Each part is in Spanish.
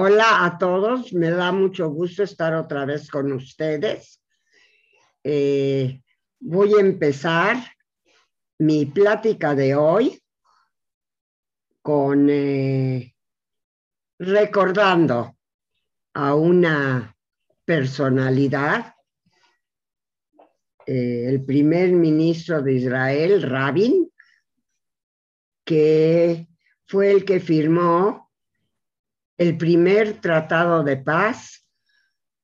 Hola a todos, me da mucho gusto estar otra vez con ustedes. Eh, voy a empezar mi plática de hoy con eh, recordando a una personalidad, eh, el primer ministro de Israel, Rabin, que fue el que firmó el primer tratado de paz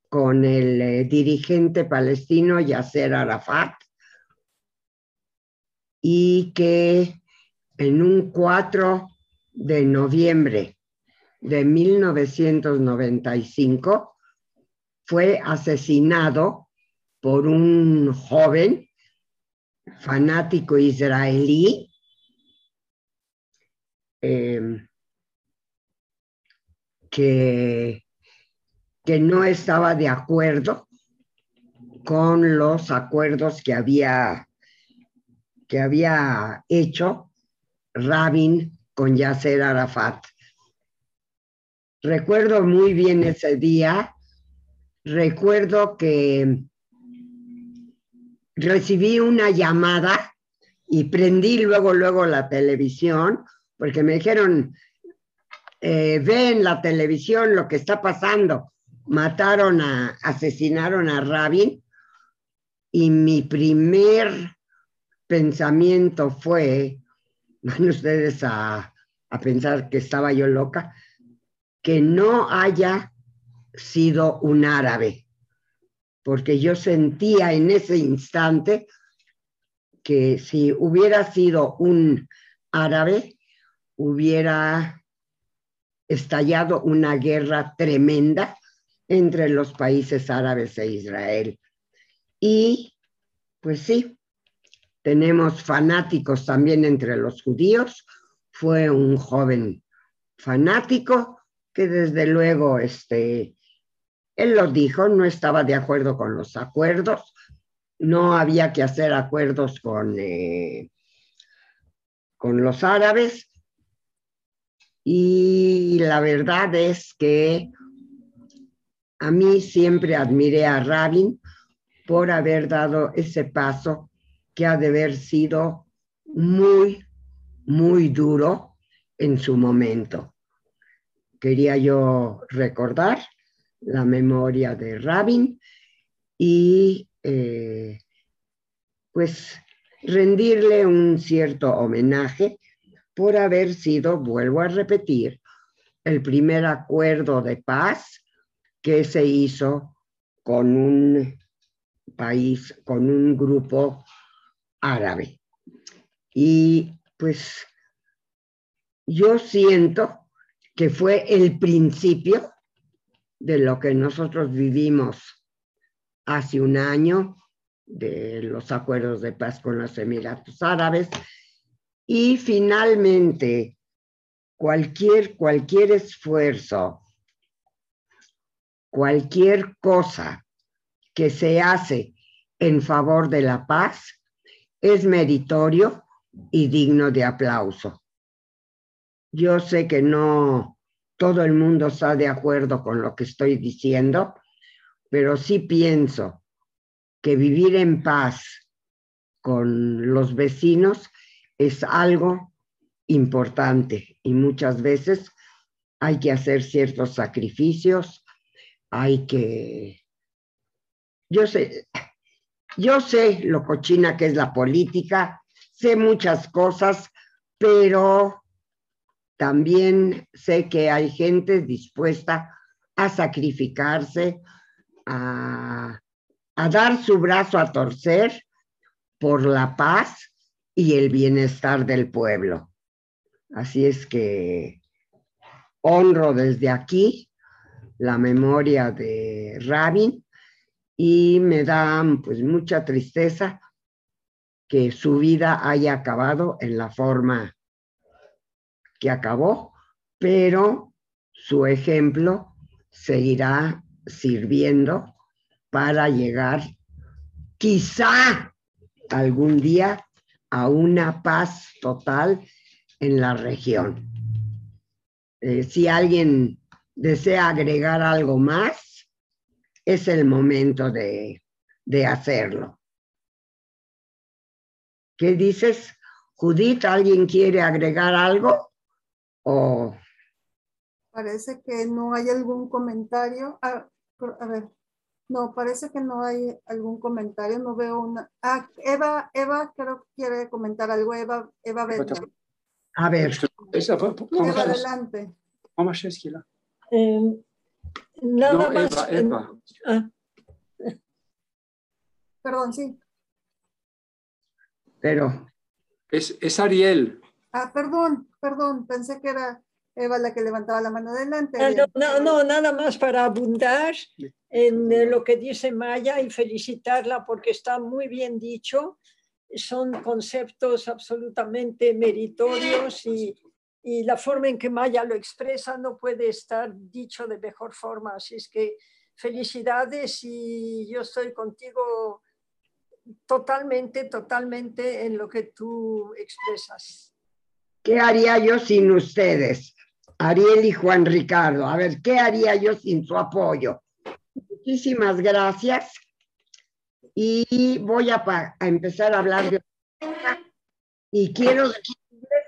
con el eh, dirigente palestino Yasser Arafat y que en un 4 de noviembre de 1995 fue asesinado por un joven fanático israelí eh, que, que no estaba de acuerdo con los acuerdos que había, que había hecho Rabin con Yasser Arafat. Recuerdo muy bien ese día, recuerdo que recibí una llamada y prendí luego, luego la televisión, porque me dijeron, eh, ve en la televisión lo que está pasando. Mataron a, asesinaron a Rabin y mi primer pensamiento fue, van ustedes a, a pensar que estaba yo loca, que no haya sido un árabe, porque yo sentía en ese instante que si hubiera sido un árabe, hubiera estallado una guerra tremenda entre los países árabes e Israel. Y pues sí, tenemos fanáticos también entre los judíos. Fue un joven fanático que desde luego, este, él lo dijo, no estaba de acuerdo con los acuerdos, no había que hacer acuerdos con, eh, con los árabes, y la verdad es que a mí siempre admiré a Rabin por haber dado ese paso que ha de haber sido muy, muy duro en su momento. Quería yo recordar la memoria de Rabin y eh, pues rendirle un cierto homenaje por haber sido, vuelvo a repetir, el primer acuerdo de paz que se hizo con un país, con un grupo árabe. Y pues yo siento que fue el principio de lo que nosotros vivimos hace un año, de los acuerdos de paz con los Emiratos Árabes, y finalmente, cualquier, cualquier esfuerzo, cualquier cosa que se hace en favor de la paz es meritorio y digno de aplauso. Yo sé que no todo el mundo está de acuerdo con lo que estoy diciendo, pero sí pienso que vivir en paz con los vecinos es algo importante y muchas veces hay que hacer ciertos sacrificios, hay que... Yo sé, yo sé lo cochina que es la política, sé muchas cosas, pero también sé que hay gente dispuesta a sacrificarse, a, a dar su brazo a torcer por la paz y el bienestar del pueblo. Así es que honro desde aquí la memoria de Rabin y me da pues mucha tristeza que su vida haya acabado en la forma que acabó, pero su ejemplo seguirá sirviendo para llegar quizá algún día a una paz total en la región. Eh, si alguien desea agregar algo más, es el momento de, de hacerlo. ¿Qué dices, Judith? ¿Alguien quiere agregar algo? O... Parece que no hay algún comentario. Ah, a ver, no, parece que no hay algún comentario. No veo una. Ah, Eva, Eva, creo que quiere comentar algo. Eva, Eva A ver. Eva, adelante. Eh, nada más. Eva, ah. Perdón, sí. Pero. Es, es Ariel. Ah, perdón, perdón, pensé que era Eva la que levantaba la mano adelante. Ah, no, no, nada más para abundar en lo que dice Maya y felicitarla porque está muy bien dicho. Son conceptos absolutamente meritorios y, y la forma en que Maya lo expresa no puede estar dicho de mejor forma. Así es que felicidades y yo estoy contigo totalmente, totalmente en lo que tú expresas. ¿Qué haría yo sin ustedes? Ariel y Juan Ricardo. A ver, ¿qué haría yo sin su apoyo? Muchísimas gracias. Y voy a, empezar a hablar de... Y quiero decirles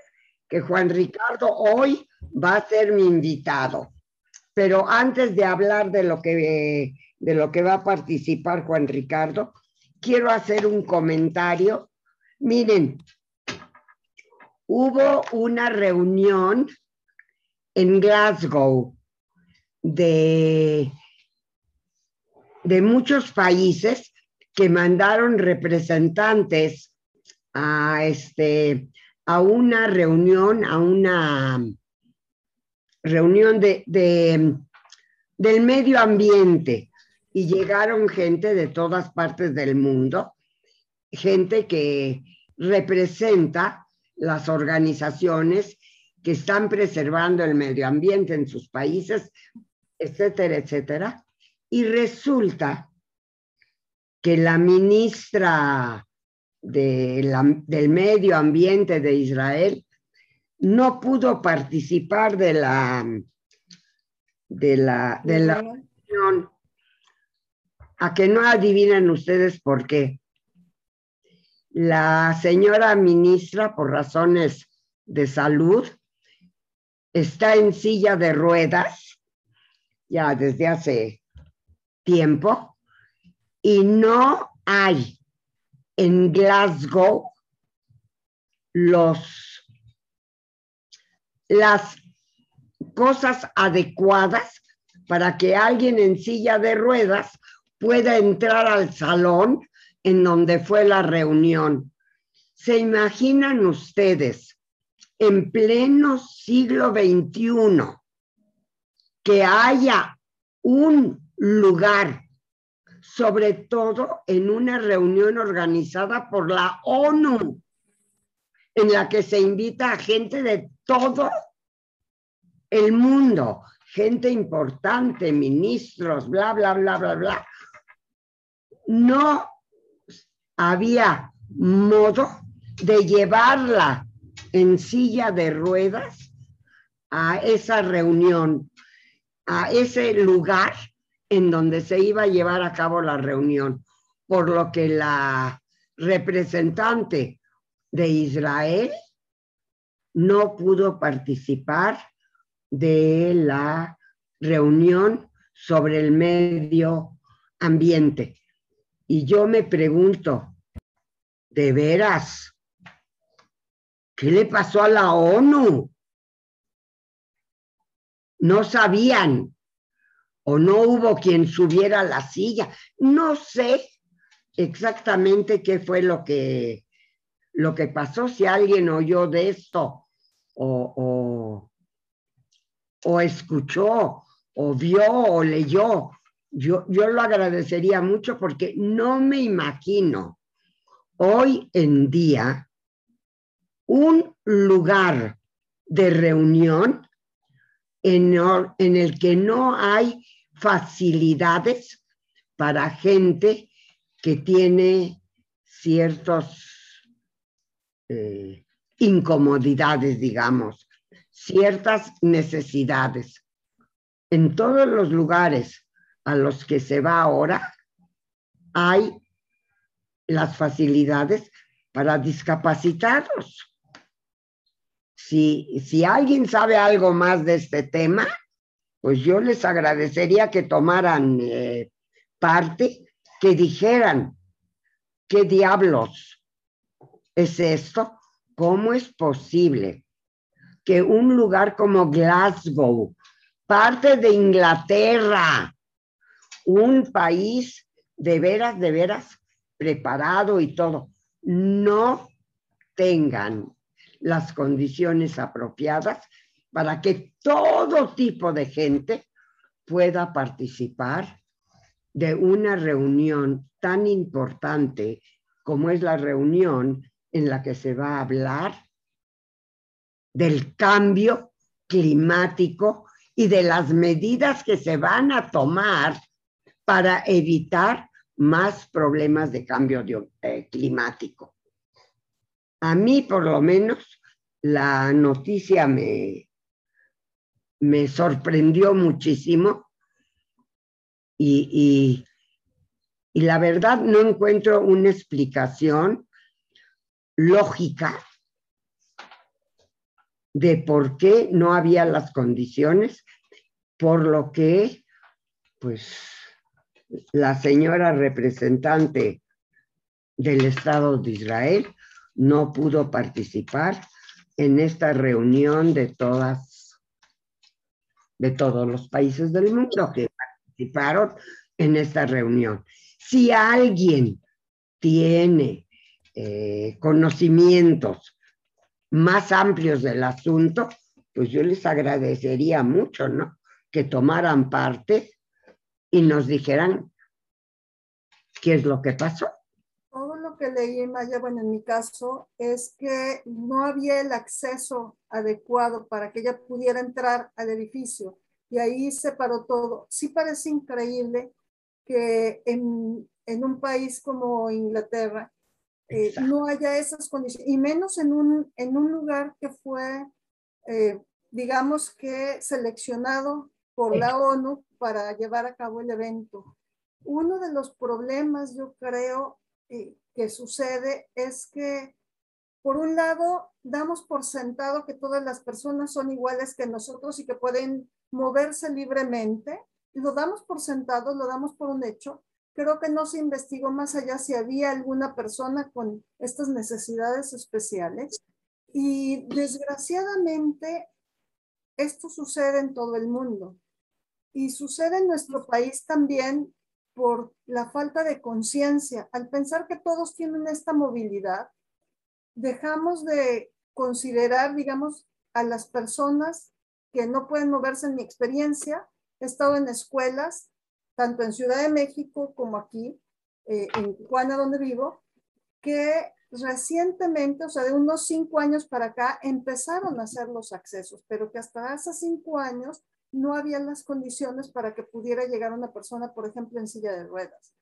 que Juan Ricardo hoy va a ser mi invitado. Pero antes de hablar de lo que, de lo que va a participar Juan Ricardo, quiero hacer un comentario. Miren, hubo una reunión en Glasgow de, de muchos países que mandaron representantes a, este, a una reunión, a una reunión de, del medio ambiente. Y llegaron gente de todas partes del mundo, gente que representa las organizaciones que están preservando el medio ambiente en sus países, etcétera, etcétera. Y resulta que la ministra del medio ambiente de Israel no pudo participar de la de la de la reunión. A que no adivinan ustedes por qué. La señora ministra, por razones de salud, está en silla de ruedas ya desde hace tiempo y no hay en Glasgow los las cosas adecuadas para que alguien en silla de ruedas pueda entrar al salón en donde fue la reunión. ¿Se imaginan ustedes en pleno siglo XXI que haya un lugar, sobre todo en una reunión organizada por la ONU, en la que se invita a gente de todo el mundo, gente importante, ministros, bla, bla, bla, bla, bla. No había modo de llevarla en silla de ruedas a esa reunión, a ese lugar en donde se iba a llevar a cabo la reunión, por lo que la representante de Israel no pudo participar de la reunión sobre el medio ambiente. Y yo me pregunto, ¿de veras ¿Qué le pasó a la ONU? No sabían o no hubo quien subiera a la silla. No sé exactamente qué fue lo que, lo que pasó, si alguien oyó de esto o, o, escuchó o vio o leyó. Yo, yo lo agradecería mucho porque no me imagino hoy en día un lugar de reunión en, el que no hay facilidades para gente que tiene ciertas eh, incomodidades, digamos, ciertas necesidades. en todos los lugares a los que se va ahora hay las facilidades para discapacitados. Si, si alguien sabe algo más de este tema, pues yo les agradecería que tomaran eh, parte, que dijeran, ¿qué diablos es esto? ¿Cómo es posible que un lugar como Glasgow, parte de Inglaterra, un país de veras, de veras preparado y todo, no tengan las condiciones apropiadas para que todo tipo de gente pueda participar de una reunión tan importante como es la reunión en la que se va a hablar del cambio climático y de las medidas que se van a tomar para evitar más problemas de cambio eh, climático. A mí, por lo menos, la noticia me, me sorprendió muchísimo y, y la verdad no encuentro una explicación lógica de por qué no había las condiciones, por lo que, pues, la señora representante del Estado de Israel no pudo participar en esta reunión de todas, de todos los países del mundo que participaron en esta reunión. Si alguien tiene eh, conocimientos más amplios del asunto, pues yo les agradecería mucho, ¿no? Que tomaran parte y nos dijeran qué es lo que pasó. Que leí, Maya, bueno, en mi caso, es que no había el acceso adecuado para que ella pudiera entrar al edificio y ahí se paró todo. Sí parece increíble que en, en un país como Inglaterra eh, no haya esas condiciones, y menos en un, en un lugar que fue, eh, digamos que seleccionado por la ONU para llevar a cabo el evento. Uno de los problemas, yo creo, eh, que sucede es que, por un lado, damos por sentado que todas las personas son iguales que nosotros y que pueden moverse libremente. Lo damos por sentado, lo damos por un hecho, creo que no se investigó más allá si había alguna persona con estas necesidades especiales. Y desgraciadamente, esto sucede en todo el mundo. Y sucede en nuestro país también por la falta de conciencia. Al pensar que todos tienen esta movilidad, dejamos de considerar, digamos, a las personas que no pueden moverse en mi experiencia. He estado en escuelas tanto en Ciudad de México como aquí, eh, en Tijuana, donde vivo, que recientemente, o sea, de unos cinco años para acá, empezaron a hacer los accesos, pero que hasta hace cinco años no había las condiciones para que pudiera llegar una persona, por ejemplo, en silla de ruedas.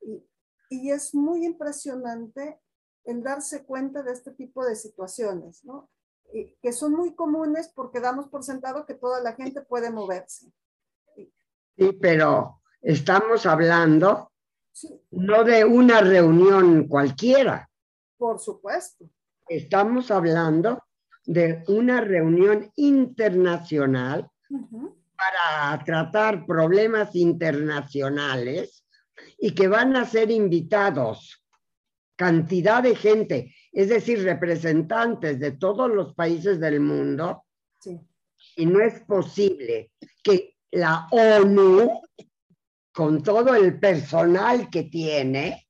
Y, y es muy impresionante el darse cuenta de este tipo de situaciones, ¿no? Y, que son muy comunes porque damos por sentado que toda la gente puede moverse. Sí, pero Estamos hablando no de una reunión cualquiera. Por supuesto. Estamos hablando de una reunión internacional para tratar problemas internacionales y que van a ser invitados. Cantidad de gente, es decir, representantes de todos los países del mundo. Y no es posible que la ONU con todo el personal que tiene,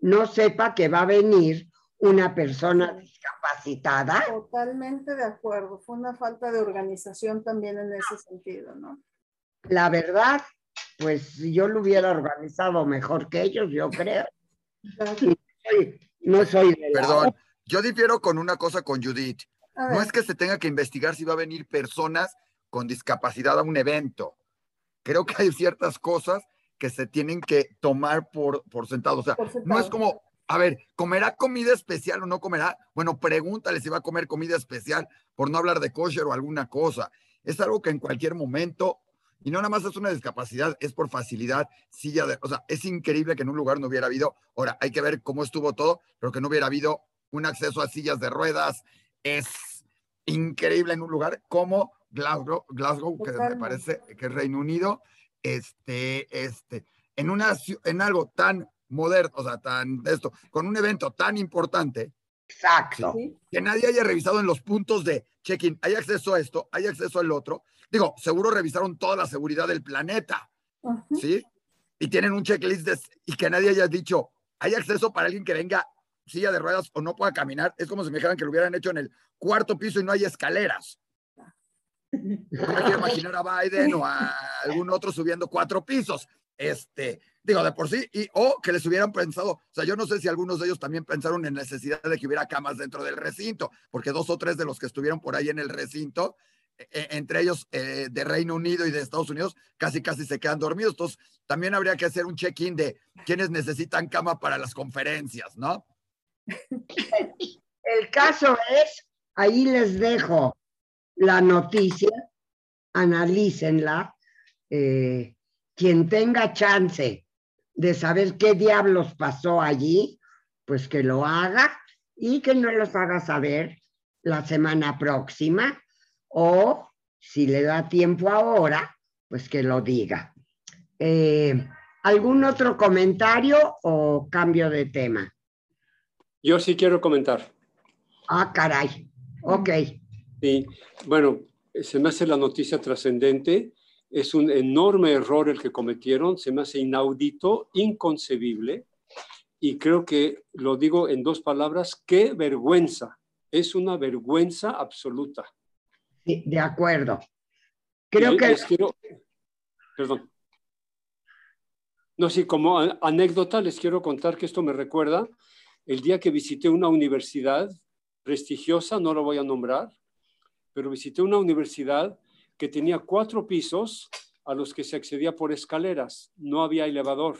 no sepa que va a venir una persona discapacitada. Totalmente de acuerdo. Fue una falta de organización también en ese sentido, ¿no? La verdad, pues yo lo hubiera organizado mejor que ellos, yo creo. No soy, Perdón, yo difiero con una cosa con Judith. No es que se tenga que investigar si va a venir personas con discapacidad a un evento creo que hay ciertas cosas que se tienen que tomar por, por sentado. O sea, no es como, a ver, ¿comerá comida especial o no comerá? Bueno, pregúntale si va a comer comida especial por no hablar de kosher o alguna cosa. Es algo que en cualquier momento Y no nada más es una discapacidad, es por facilidad, silla de, o sea, es increíble que en un lugar no hubiera habido, ahora hay que ver cómo estuvo todo, pero que no hubiera habido un acceso a sillas de ruedas, es increíble en un lugar como Glasgow, Glasgow que me parece que es Reino Unido, este, este, en, una, en algo tan moderno, o sea, tan esto, con un evento tan importante, Exacto. Que nadie haya revisado en los puntos de check-in, hay acceso a esto, hay acceso al otro. Digo, seguro revisaron toda la seguridad del planeta, ¿sí? Y tienen un checklist y que nadie haya dicho, hay acceso para alguien que venga silla de ruedas o no pueda caminar. Es como si me dijeran que lo hubieran hecho en el cuarto piso y no hay escaleras. No me quiero imaginar a Biden o a algún otro subiendo cuatro pisos. Este, digo, de por sí, y, o que les hubieran pensado, o sea, yo no sé si algunos de ellos también pensaron en necesidad de que hubiera camas dentro del recinto, porque dos o tres de los que estuvieron por ahí en el recinto, e, e, entre ellos eh, de Reino Unido y de Estados Unidos, casi casi se quedan dormidos. Entonces, también habría que hacer un check-in de quienes necesitan cama para las conferencias, ¿no? El caso es, ahí les dejo la noticia, analícenla. Eh, quien tenga chance de saber qué diablos pasó allí, pues que lo haga y que no los haga saber la semana próxima o si le da tiempo ahora, pues que lo diga. Eh, ¿Algún otro comentario o cambio de tema? Yo sí quiero comentar. Ah, caray. Ok. Sí, bueno, se me hace la noticia trascendente es un enorme error el que cometieron, se me hace inaudito, inconcebible, y creo que lo digo en dos palabras, qué vergüenza, es una vergüenza absoluta. Sí, de acuerdo. Creo que... perdón. No, sí, como anécdota les quiero contar que esto me recuerda el día que visité una universidad prestigiosa, no lo voy a nombrar, pero visité una universidad que tenía cuatro pisos a los que se accedía por escaleras, no había elevador.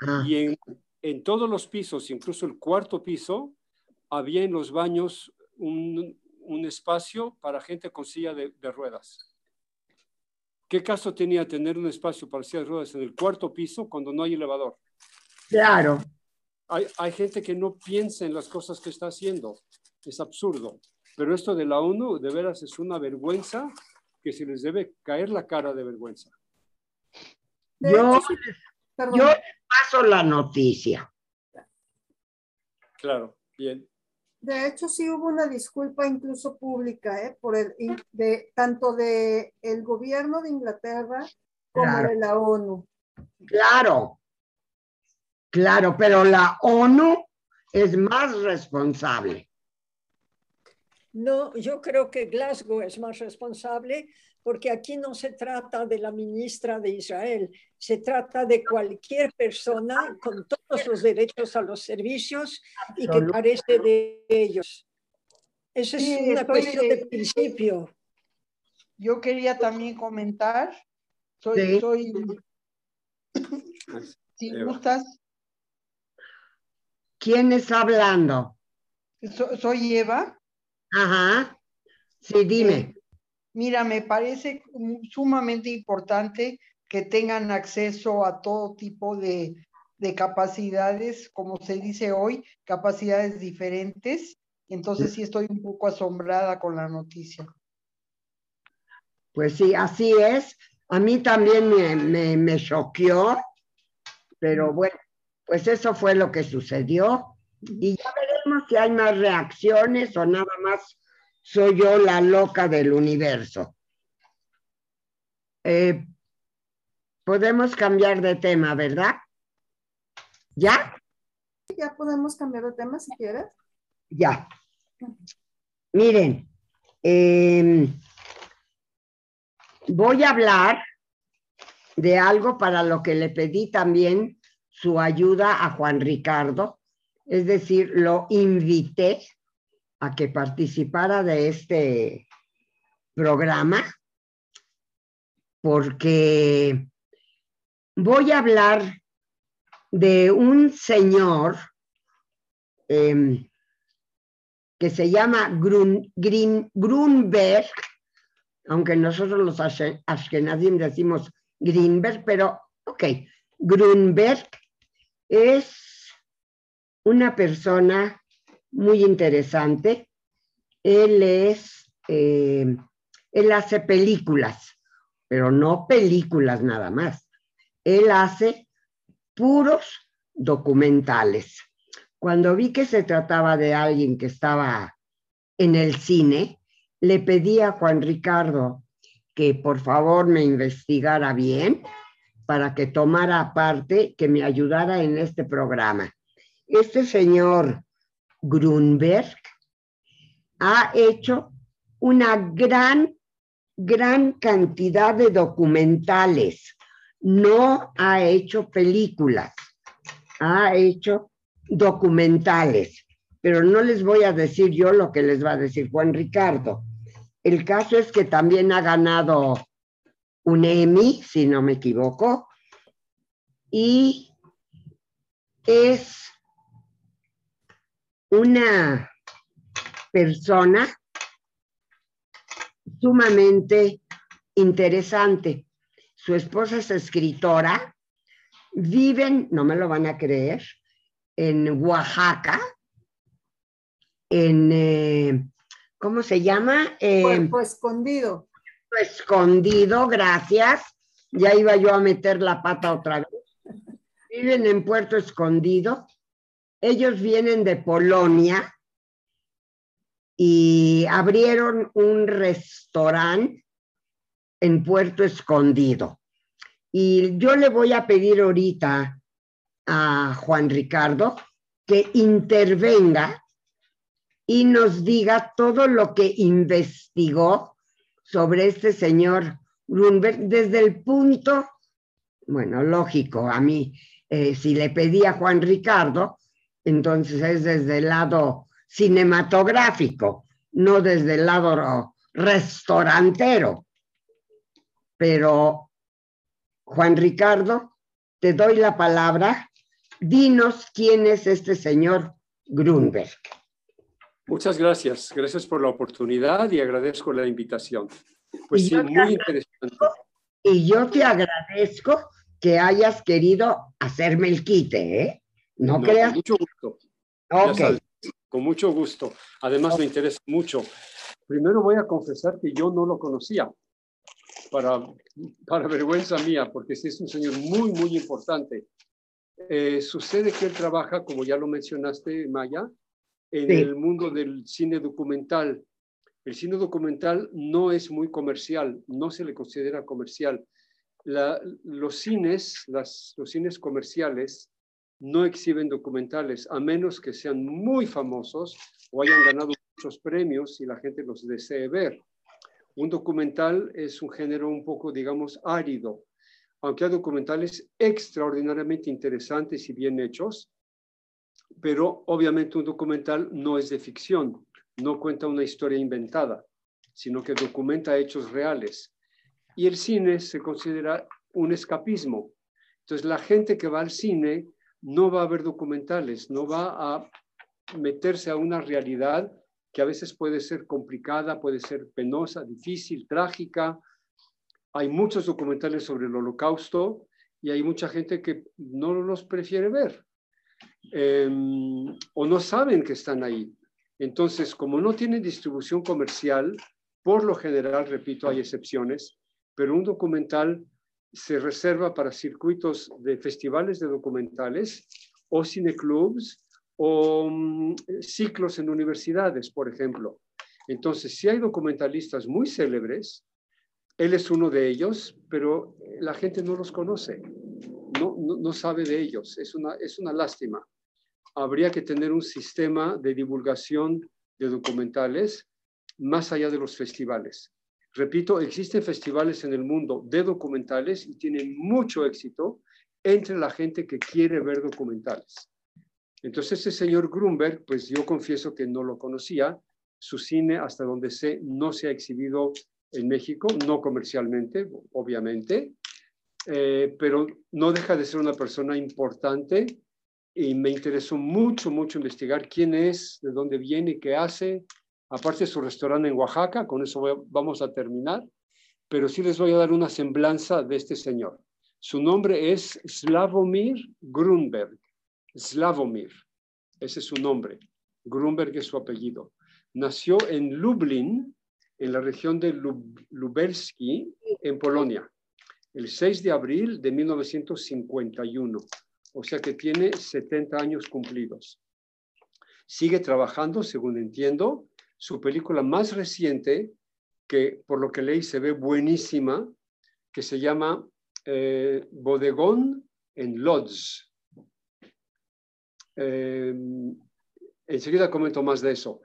Ah. Y en, en, todos los pisos, incluso el cuarto piso, había en los baños un, un espacio para gente con silla de, de, ruedas. ¿Qué caso tenía tener un espacio para silla de ruedas en el cuarto piso cuando no hay elevador? Claro. Hay, hay gente que no piensa en las cosas que está haciendo. Es absurdo. Pero esto de la ONU, de veras, es una vergüenza que se les debe caer la cara de vergüenza. yo, yo paso la noticia. Claro, bien. De hecho, sí hubo una disculpa incluso pública, ¿eh? por el, de, tanto de el gobierno de Inglaterra como de la ONU. Claro, claro, pero la ONU es más responsable. No, yo creo que Glasgow es más responsable porque aquí no se trata de la ministra de Israel, se trata de cualquier persona con todos los derechos a los servicios y que carece de ellos. Esa es una cuestión de principio. Yo quería también comentar, soy, soy, si gustas. ¿Quién está hablando? soy Eva. Ajá. Sí, dime. Eh, mira, me parece sumamente importante que tengan acceso a todo tipo de, de capacidades, como se dice hoy, capacidades diferentes. Entonces sí estoy un poco asombrada con la noticia. Pues sí, así es. A mí también me, me, me choqueó, pero bueno, pues eso fue lo que sucedió. Y ya si hay más reacciones o nada más soy yo la loca del universo. Eh, podemos cambiar de tema, ¿verdad? ¿Ya? Ya podemos cambiar de tema si quieres. Ya. Miren, em, voy a hablar de algo para lo que le pedí también su ayuda a Juan Ricardo es decir, lo invité a que participara de este programa porque voy a hablar de un señor em, que se llama Grun, Grunberg, aunque nosotros los Ashkenazim decimos Greenberg, pero ok, Grunberg es una persona muy interesante. Él es, eh, él hace películas, pero no películas nada más. Él hace puros documentales. Cuando vi que se trataba de alguien que estaba en el cine, le pedí a Juan Ricardo que por favor me investigara bien para que tomara parte, que me ayudara en este programa. Este señor Grunberg ha hecho una gran, gran cantidad de documentales. No ha hecho películas, ha hecho documentales, pero no les voy a decir yo lo que les va a decir Juan Ricardo. El caso es que también ha ganado un Emmy, si no me equivoco, y es una persona sumamente interesante. Su esposa es escritora, viven, no me lo van a creer, en Oaxaca, en, eh, ¿cómo se llama? Eh, Escondido. Escondido, gracias. Ya iba yo a meter la pata otra vez. Viven en Puerto Escondido. Ellos vienen de Polonia y abrieron un restaurante en Puerto Escondido. Y yo le voy a pedir ahorita a Juan Ricardo que intervenga y nos diga todo lo que investigó sobre este señor Grunberg desde el punto, bueno, lógico, a mí, eh, si le pedí a Juan Ricardo, entonces es desde el lado cinematográfico, no desde el lado restaurantero. Pero, Juan Ricardo, te doy la palabra Dinos quién es este señor Grunberg. Muchas gracias. Gracias por la oportunidad y agradezco la invitación. Pues sí, muy interesante. Y yo te agradezco que hayas querido hacerme el quite, ¿eh? No, creas. Con mucho gusto. Ok. con mucho gusto. Además, me interesa mucho. Primero voy a confesar que yo no lo conocía, para, para vergüenza mía, porque sí es un señor muy, muy importante. Eh, sucede que él trabaja, como ya lo mencionaste, Maya, en el mundo del cine documental. El cine documental no es muy comercial, no se le considera comercial. los cines, las, los cines comerciales, no exhiben documentales, a menos que sean muy famosos o hayan ganado muchos premios y la gente los desee ver. Un documental es un género un poco, digamos, árido aunque hay documentales extraordinariamente interesantes y bien hechos, pero obviamente un documental no es de ficción, no cuenta una historia inventada, sino que documenta hechos reales. Y el cine se considera un escapismo. Entonces la gente que va al cine no va a ver documentales, no va a meterse a una realidad que a veces puede ser complicada, puede ser penosa, difícil, trágica, hay muchos documentales sobre el holocausto y hay mucha gente que no los prefiere ver em, o no saben que están ahí. Entonces, como no tienen distribución comercial, por lo general, repito, hay excepciones, pero un documental se reserva para circuitos de festivales de documentales o cineclubs o mm, ciclos en universidades, por ejemplo. Entonces, si hay documentalistas muy célebres, él es uno de ellos, pero la gente no los conoce, no, no, sabe de ellos. Es una, es una lástima. Habría que tener un sistema de divulgación de documentales más allá de los festivales. Repito, existen festivales en el mundo de documentales y tienen mucho éxito entre la gente que quiere ver documentales. Entonces, ese señor Grunberg, pues yo confieso que no lo conocía. Su cine, hasta donde sé, no se ha exhibido en México, no comercialmente, obviamente, eh, pero no deja de ser una persona importante y me interesó mucho, mucho investigar quién es, de dónde viene, qué hace. Aparte su restaurante en Oaxaca, con eso vamos a terminar. pero sí les voy a dar una semblanza de este señor. Su nombre es Slavomir Grunberg. Slavomir, ese es su nombre. Grunberg es su apellido. Nació en Lublin, en la región de Lubelski, en Polonia, el 6 de abril de 1951. O sea que tiene 70 años cumplidos. Sigue trabajando, según entiendo. Su película más reciente, que por lo que leí se ve buenísima, que se llama eh, Bodegón en Lodz. Eh, enseguida comento más de eso.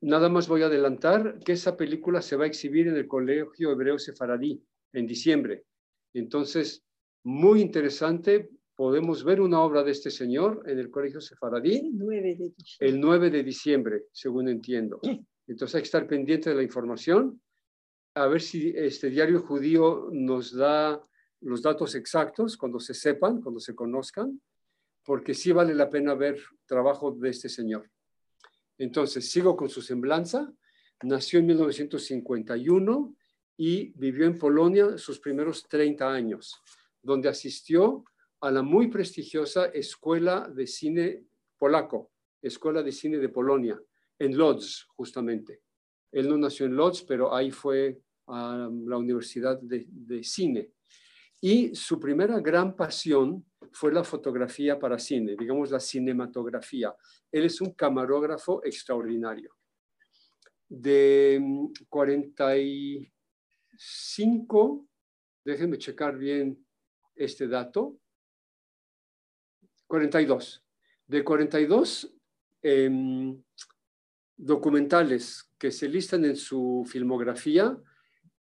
Nada más voy a adelantar que esa película se va a exhibir en el Colegio Hebreo Sefaradí en diciembre. Entonces, muy interesante, podemos ver una obra de este señor en el Colegio Sefaradí el 9 de diciembre, el 9 de diciembre según entiendo. Entonces hay que estar pendiente de la información, a ver si este diario judío nos da los datos exactos cuando se sepan, cuando se conozcan, porque sí vale la pena ver trabajo de este señor. Entonces, sigo con su semblanza. Nació en 1951 y vivió en Polonia sus primeros 30 años, donde asistió a la muy prestigiosa Escuela de Cine Polaco, Escuela de Cine de Polonia, en Lodz, justamente. Él no nació en Lodz, pero ahí fue a la Universidad de, de Cine. Y su primera gran pasión fue la fotografía para cine, digamos la cinematografía. Él es un camarógrafo extraordinario. De 45, déjenme checar bien este dato, 42. De 42 em, documentales que se listan en su filmografía,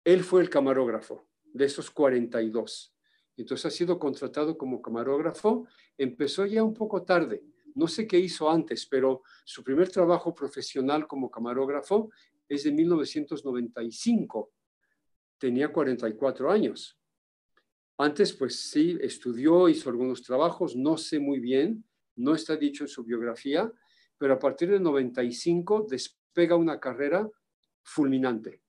él fue el camarógrafo de esos 42. Entonces ha sido contratado como camarógrafo. Empezó ya un poco tarde. No sé qué hizo antes, pero su primer trabajo profesional como camarógrafo es de 1995. Tenía 44 años. Antes, pues sí, estudió, hizo algunos trabajos, no sé muy bien, no está dicho en su biografía, pero a partir de 95 despega una carrera fulminante.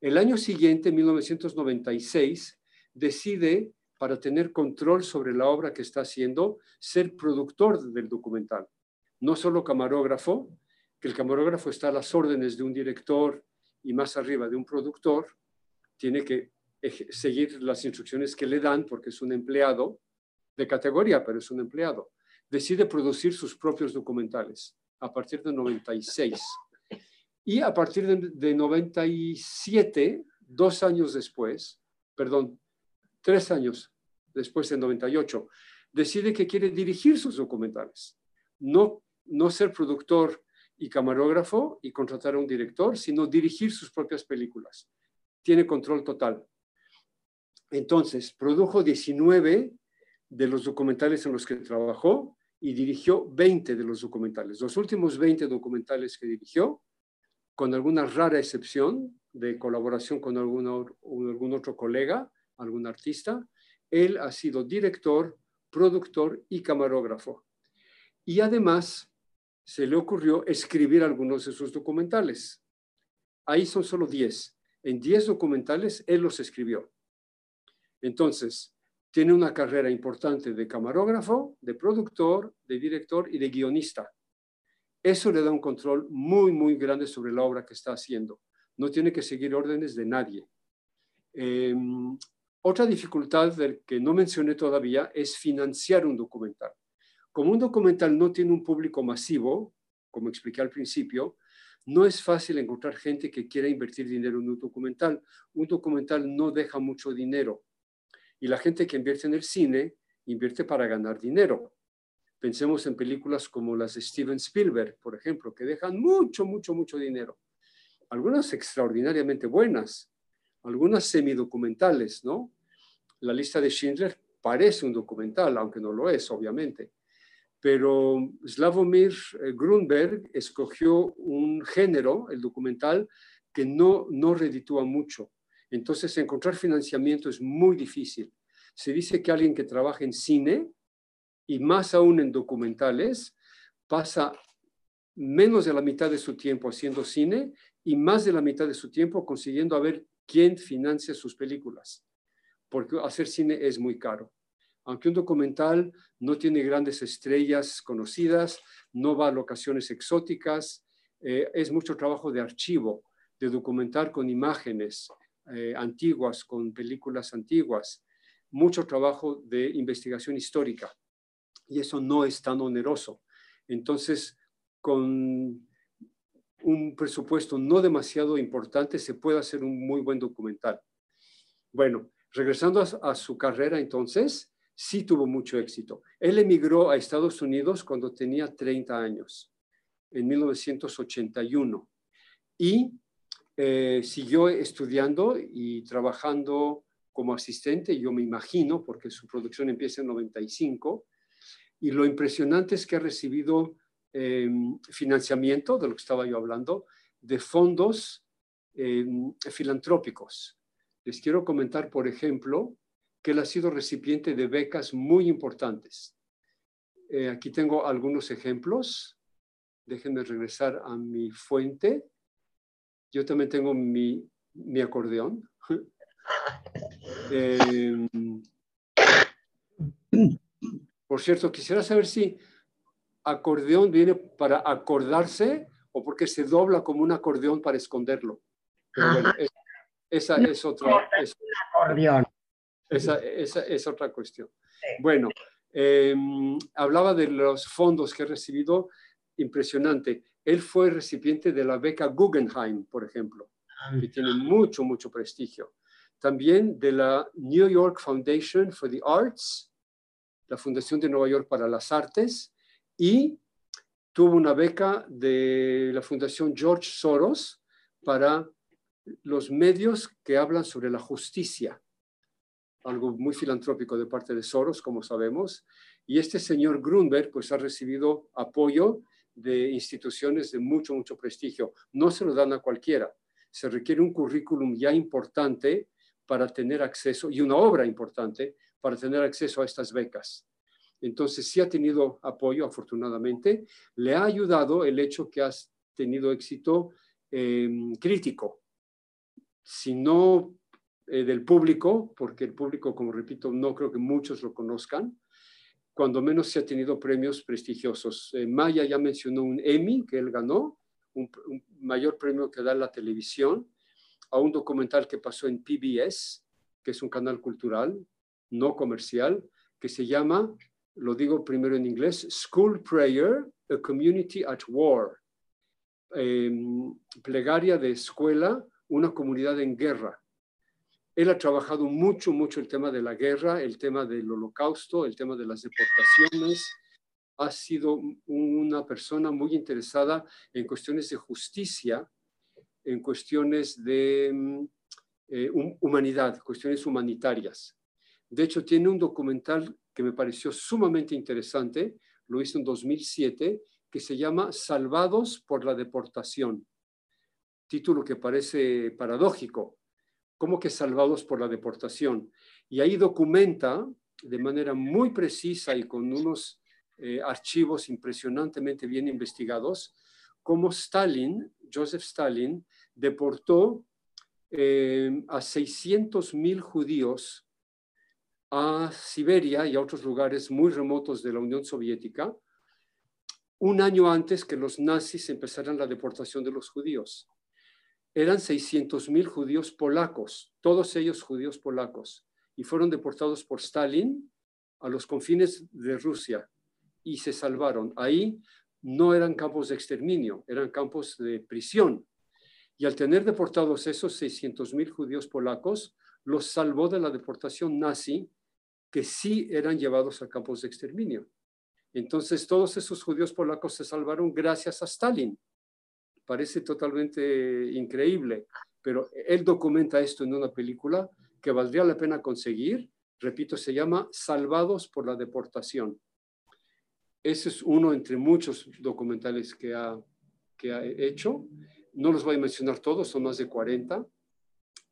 El año siguiente, 1996, decide para tener control sobre la obra que está haciendo, ser productor del documental. No solo camarógrafo, que el camarógrafo está a las órdenes de un director y más arriba de un productor, tiene que seguir las instrucciones que le dan porque es un empleado de categoría, pero es un empleado. Decide producir sus propios documentales a partir de 96. Y a partir de, de 97, dos años después, perdón, tres años después en 98, decide que quiere dirigir sus documentales, no, no ser productor y camarógrafo y contratar a un director, sino dirigir sus propias películas. Tiene control total. Entonces, produjo 19 de los documentales en los que trabajó y dirigió 20 de los documentales. Los últimos 20 documentales que dirigió, con alguna rara excepción de colaboración con algún, otro colega, algún artista, él ha sido director, productor y camarógrafo. Y además se le ocurrió escribir algunos de sus documentales. Ahí son solo 10. En 10 documentales él los escribió. Entonces, tiene una carrera importante de camarógrafo, de productor, de director y de guionista. Eso le da un control muy, muy grande sobre la obra que está haciendo. No tiene que seguir órdenes de nadie. Em, otra dificultad que no mencioné todavía es financiar un documental. Como un documental no tiene un público masivo, como expliqué al principio, no es fácil encontrar gente que quiera invertir dinero en un documental. Un documental no deja mucho dinero. Y la gente que invierte en el cine invierte para ganar dinero. Pensemos en películas como las de Steven Spielberg, por ejemplo, que dejan mucho, mucho, mucho dinero. Algunas extraordinariamente buenas, algunas semidocumentales, ¿no? La lista de Schindler parece un documental, aunque no lo es, obviamente. Pero Slavomir eh, Grunberg escogió un género, el documental, que no, no reditúa mucho. Entonces, encontrar financiamiento es muy difícil. Se dice que alguien que trabaja en cine, y más aún en documentales, pasa menos de la mitad de su tiempo haciendo cine y más de la mitad de su tiempo consiguiendo a ver quién financia sus películas, porque hacer cine es muy caro. Aunque un documental no tiene grandes estrellas conocidas, no va a locaciones exóticas, eh, es mucho trabajo de archivo, de documentar con imágenes eh, antiguas, con películas antiguas, mucho trabajo de investigación histórica. Y eso no es tan oneroso. Entonces, con un presupuesto no demasiado importante, se puede hacer un muy buen documental. Bueno, regresando a, su carrera entonces, sí tuvo mucho éxito. Él emigró a Estados Unidos cuando tenía 30 años, en 1981, y eh, siguió estudiando y trabajando como asistente, yo me imagino, porque su producción empieza en 95, y lo impresionante es que ha recibido Em, financiamiento, de lo que estaba yo hablando, de fondos em, filantrópicos. Les quiero comentar, por ejemplo, que él ha sido recipiente de becas muy importantes. Eh, aquí tengo algunos ejemplos. Déjenme regresar a mi fuente. Yo también tengo mi, mi acordeón. Em, por cierto, quisiera saber si acordeón viene para acordarse o porque se dobla como un acordeón para esconderlo. Pero bueno, esa es otra. Esa, es otra cuestión. Bueno, em, hablaba de los fondos que ha recibido, impresionante. Él fue recipiente de la beca Guggenheim, por ejemplo, que tiene mucho, mucho prestigio. También de la New York Foundation for the Arts, la Fundación de Nueva York para las Artes, y tuvo una beca de la Fundación George Soros para los medios que hablan sobre la justicia, algo muy filantrópico de parte de Soros, como sabemos. Y este señor Grunberg pues ha recibido apoyo de instituciones de mucho, mucho prestigio. No se lo dan a cualquiera. Se requiere un currículum ya importante para tener acceso y una obra importante para tener acceso a estas becas. Entonces sí ha tenido apoyo, afortunadamente. Le ha ayudado el hecho que has tenido éxito em, crítico, si no eh, del público, porque el público, como repito, no creo que muchos lo conozcan, cuando menos se ha tenido premios prestigiosos. Eh, Maya ya mencionó un Emmy que él ganó, un, mayor premio que da la televisión, a un documental que pasó en PBS, que es un canal cultural, no comercial, que se llama lo digo primero en inglés, School Prayer, a Community at War. Em, plegaria de escuela, una comunidad en guerra. Él ha trabajado mucho, mucho el tema de la guerra, el tema del holocausto, el tema de las deportaciones. Ha sido una persona muy interesada en cuestiones de justicia, en cuestiones de em, eh, humanidad, cuestiones humanitarias. De hecho, tiene un documental que me pareció sumamente interesante, lo hizo en 2007, que se llama Salvados por la deportación. Título que parece paradójico. ¿Cómo que salvados por la deportación? Y ahí documenta de manera muy precisa y con unos eh, archivos impresionantemente bien investigados, cómo Stalin, Joseph Stalin, deportó eh, a 600 mil judíos a Siberia y a otros lugares muy remotos de la Unión Soviética, un año antes que los nazis empezaran la deportación de los judíos. Eran 600.000 judíos polacos, todos ellos judíos polacos, y fueron deportados por Stalin a los confines de Rusia y se salvaron. Ahí no eran campos de exterminio, eran campos de prisión. Y al tener deportados esos 600.000 judíos polacos, los salvó de la deportación nazi que sí eran llevados a campos de exterminio. Entonces, todos esos judíos polacos se salvaron gracias a Stalin. Parece totalmente increíble, pero él documenta esto en una película que valdría la pena conseguir. Repito, se llama Salvados por la deportación. Ese es uno entre muchos documentales que ha, que ha hecho. No los voy a mencionar todos, son más de 40,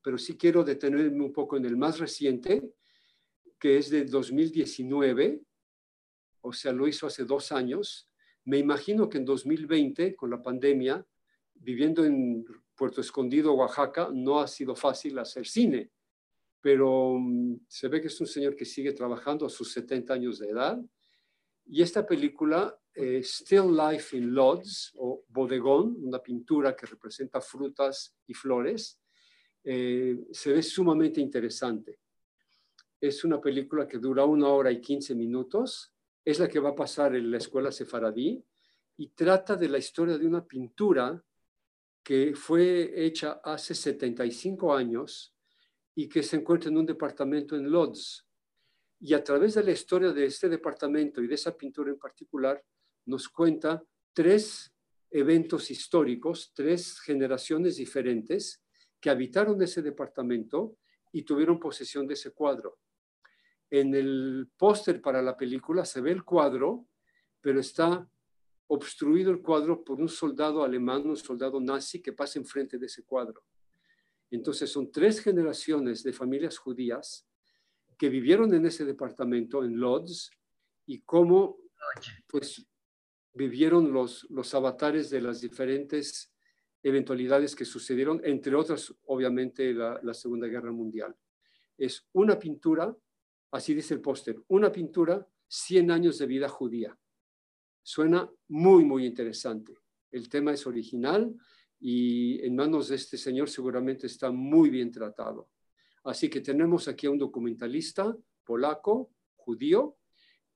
pero sí quiero detenerme un poco en el más reciente, que es de 2019, o sea, lo hizo hace dos años. Me imagino que en 2020, con la pandemia, viviendo en Puerto Escondido, Oaxaca, no ha sido fácil hacer cine, pero mm, se ve que es un señor que sigue trabajando a sus 70 años de edad. Y esta película, eh, Still Life in Lodz, o Bodegón, una pintura que representa frutas y flores, eh, se ve sumamente interesante. Es una película que dura una hora y 15 minutos, es la que va a pasar en la escuela sefaradí y trata de la historia de una pintura que fue hecha hace 75 años y que se encuentra en un departamento en Lodz. Y a través de la historia de este departamento y de esa pintura en particular, nos cuenta tres eventos históricos, tres generaciones diferentes que habitaron ese departamento y tuvieron posesión de ese cuadro. En el póster para la película se ve el cuadro, pero está obstruido el cuadro por un soldado alemán, un soldado nazi que pasa enfrente de ese cuadro. Entonces son tres generaciones de familias judías que vivieron en ese departamento, en Lodz, y cómo pues, vivieron los, los avatares de las diferentes eventualidades que sucedieron, entre otras, obviamente, la, la Segunda Guerra Mundial. Es una pintura, así dice el póster, una pintura, 100 años de vida judía. Suena muy, muy interesante. El tema es original y en manos de este señor seguramente está muy bien tratado. Así que tenemos aquí a un documentalista polaco, judío,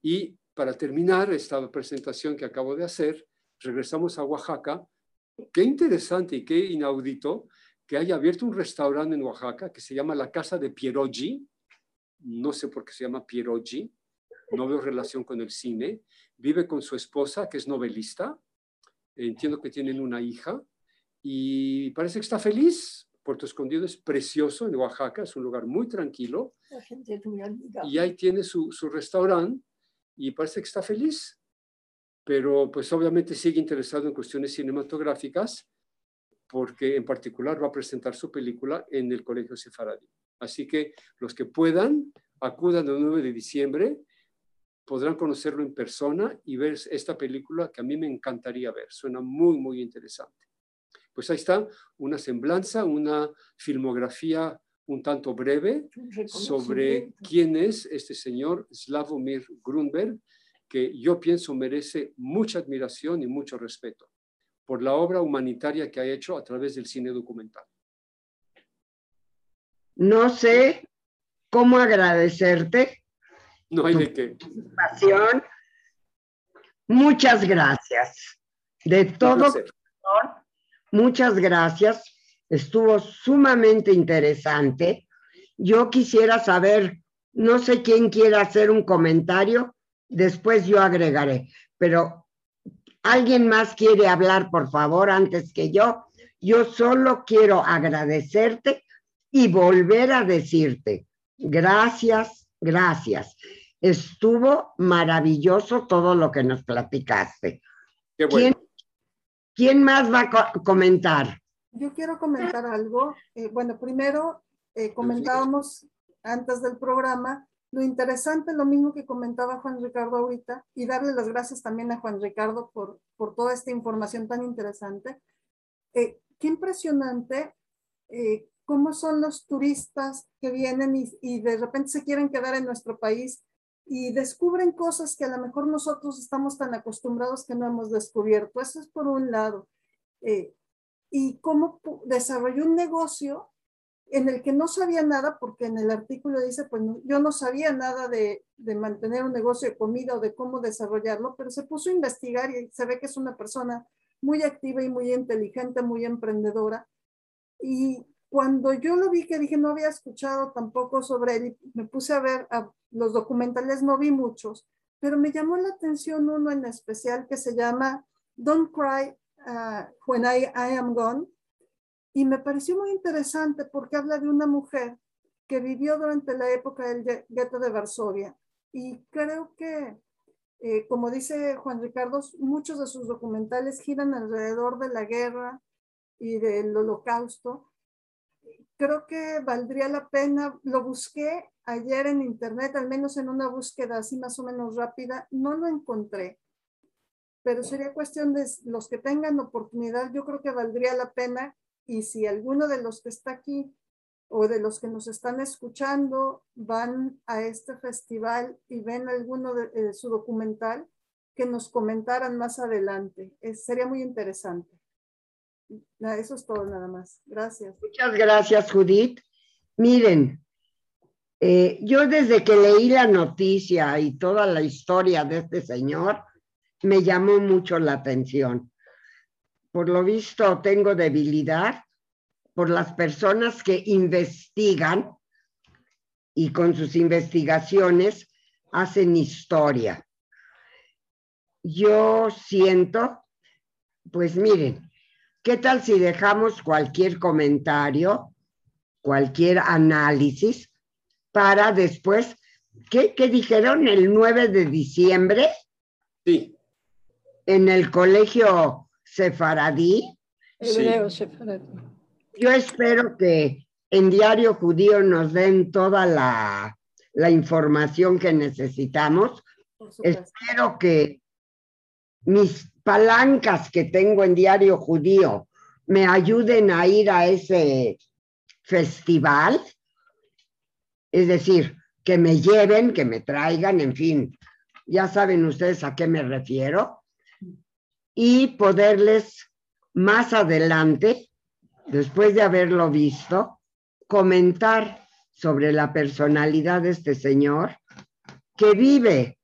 y para terminar esta presentación que acabo de hacer, regresamos a Oaxaca. Qué interesante y qué inaudito que haya abierto un restaurante en Oaxaca que se llama la Casa de Pierogi. No sé por qué se llama Pierogi, no veo relación con el cine, vive con su esposa, que es novelista, entiendo que tienen una hija, y parece que está feliz. Puerto Escondido es precioso en Oaxaca, es un lugar muy tranquilo. y ahí tiene su, su restaurante y parece que está feliz. Pero pues obviamente sigue interesado en cuestiones cinematográficas porque en particular va a presentar su película en el Colegio Sefaradí. Así que los que puedan, acudan el 9 de diciembre podrán conocerlo en persona y ver esta película que a mí me encantaría ver. Suena muy, muy interesante. Pues ahí está una semblanza, una filmografía un tanto breve sobre quién es este señor Slavomir Grunberg, que yo pienso merece mucha admiración y mucho respeto por la obra humanitaria que ha hecho a través del cine documental. No sé cómo agradecerte no hay de qué. Muchas gracias. De todo muchas gracias. Estuvo sumamente interesante. Yo quisiera saber, no sé quién quiera hacer un comentario, después yo agregaré, pero alguien más quiere hablar, por favor, antes que yo. Yo solo quiero agradecerte y volver a decirte gracias, gracias. Estuvo maravilloso todo lo que nos platicaste. ¿Quién, más va a comentar? Yo quiero comentar algo. Eh, bueno, primero eh, comentábamos antes del programa lo interesante, lo mismo que comentaba Juan Ricardo ahorita, y darle las gracias también a Juan Ricardo por, por toda esta información tan interesante. Eh, qué impresionante cómo son los turistas que vienen y, y, de repente se quieren quedar en nuestro país y descubren cosas que a lo mejor nosotros estamos tan acostumbrados que no hemos descubierto. Eso es por un lado. Eh, y cómo desarrolló un negocio en el que no sabía nada, porque en el artículo dice, pues yo no sabía nada de, de, mantener un negocio de comida o de cómo desarrollarlo, pero se puso a investigar y se ve que es una persona muy activa y muy inteligente, muy emprendedora. Y cuando yo lo vi, que dije, no había escuchado tampoco sobre él, me puse a ver a los documentales, no vi muchos, pero me llamó la atención uno en especial que se llama Don't Cry uh, When I, I Am Gone. Y me pareció muy interesante porque habla de una mujer que vivió durante la época del gueto de Varsovia. Y creo que, eh, como dice Juan Ricardo, muchos de sus documentales giran alrededor de la guerra y del holocausto creo que valdría la pena, lo busqué ayer en internet, al menos en una búsqueda así más o menos rápida, no lo encontré, pero sería cuestión de los que tengan oportunidad, yo creo que valdría la pena Y si alguno de los que está aquí o de los que nos están escuchando van a este festival y ven alguno de, eh, su documental, que nos comentaran más adelante. sería muy interesante. Eso es todo nada más. Gracias. Muchas gracias, Judith. Miren, eh, yo desde que leí la noticia y toda la historia de este señor, me llamó mucho la atención. Por lo visto, tengo debilidad por las personas que investigan y con sus investigaciones hacen historia. Yo siento, pues miren, ¿qué tal si dejamos cualquier comentario, cualquier análisis para después, ¿qué, dijeron el 9 de diciembre? Sí. En el colegio sefaradí. sefaradí. Yo espero que en Diario Judío nos den toda la, información que necesitamos. Espero que mis palancas que tengo en Diario Judío me ayuden a ir a ese festival. Es decir, que me lleven, que me traigan, en fin, ya saben ustedes a qué me refiero. Y poderles más adelante después de haberlo visto, comentar sobre la personalidad de este señor que vive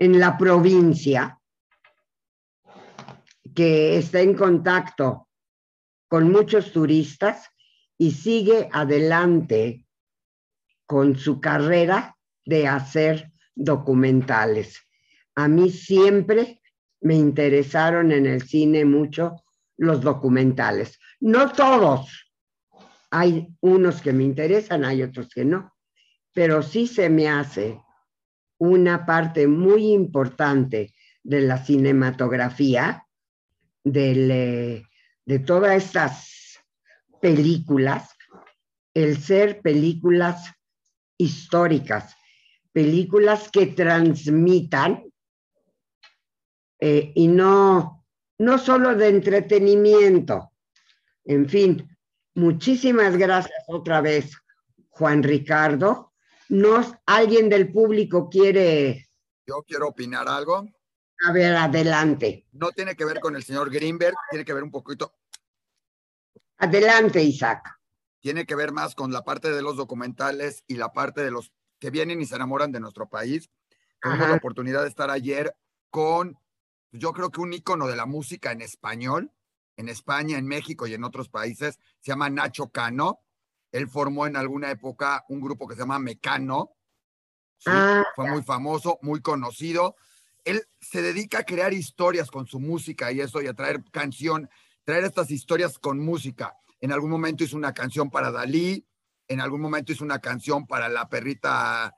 en la provincia, que está en contacto con muchos turistas y sigue adelante con su carrera de hacer documentales. A mí siempre me interesaron en el cine mucho los documentales. No todos. Hay unos que me interesan, hay otros que no, pero sí se me hace una parte muy importante de la cinematografía, de, de todas estas películas, el ser películas históricas, películas que transmitan eh, y no no solo de entretenimiento. En fin, muchísimas gracias otra vez, Juan Ricardo. ¿Nos, ¿Alguien del público quiere... Yo quiero opinar algo. A ver, adelante. No tiene que ver con el señor Greenberg, tiene que ver un poquito. Adelante, Isaac. Tiene que ver más con la parte de los documentales y la parte de los que vienen y se enamoran de nuestro país. Tuvimos la oportunidad de estar ayer con yo creo que un ícono de la música en español, en España, en México y en otros países, se llama Nacho Cano. Él formó en alguna época un grupo que se llama Mecano. Ah, fue muy famoso, muy conocido. Él se dedica a crear historias con su música y eso, y a traer canción, traer estas historias con música. En algún momento hizo una canción para Dalí, en algún momento hizo una canción para la perrita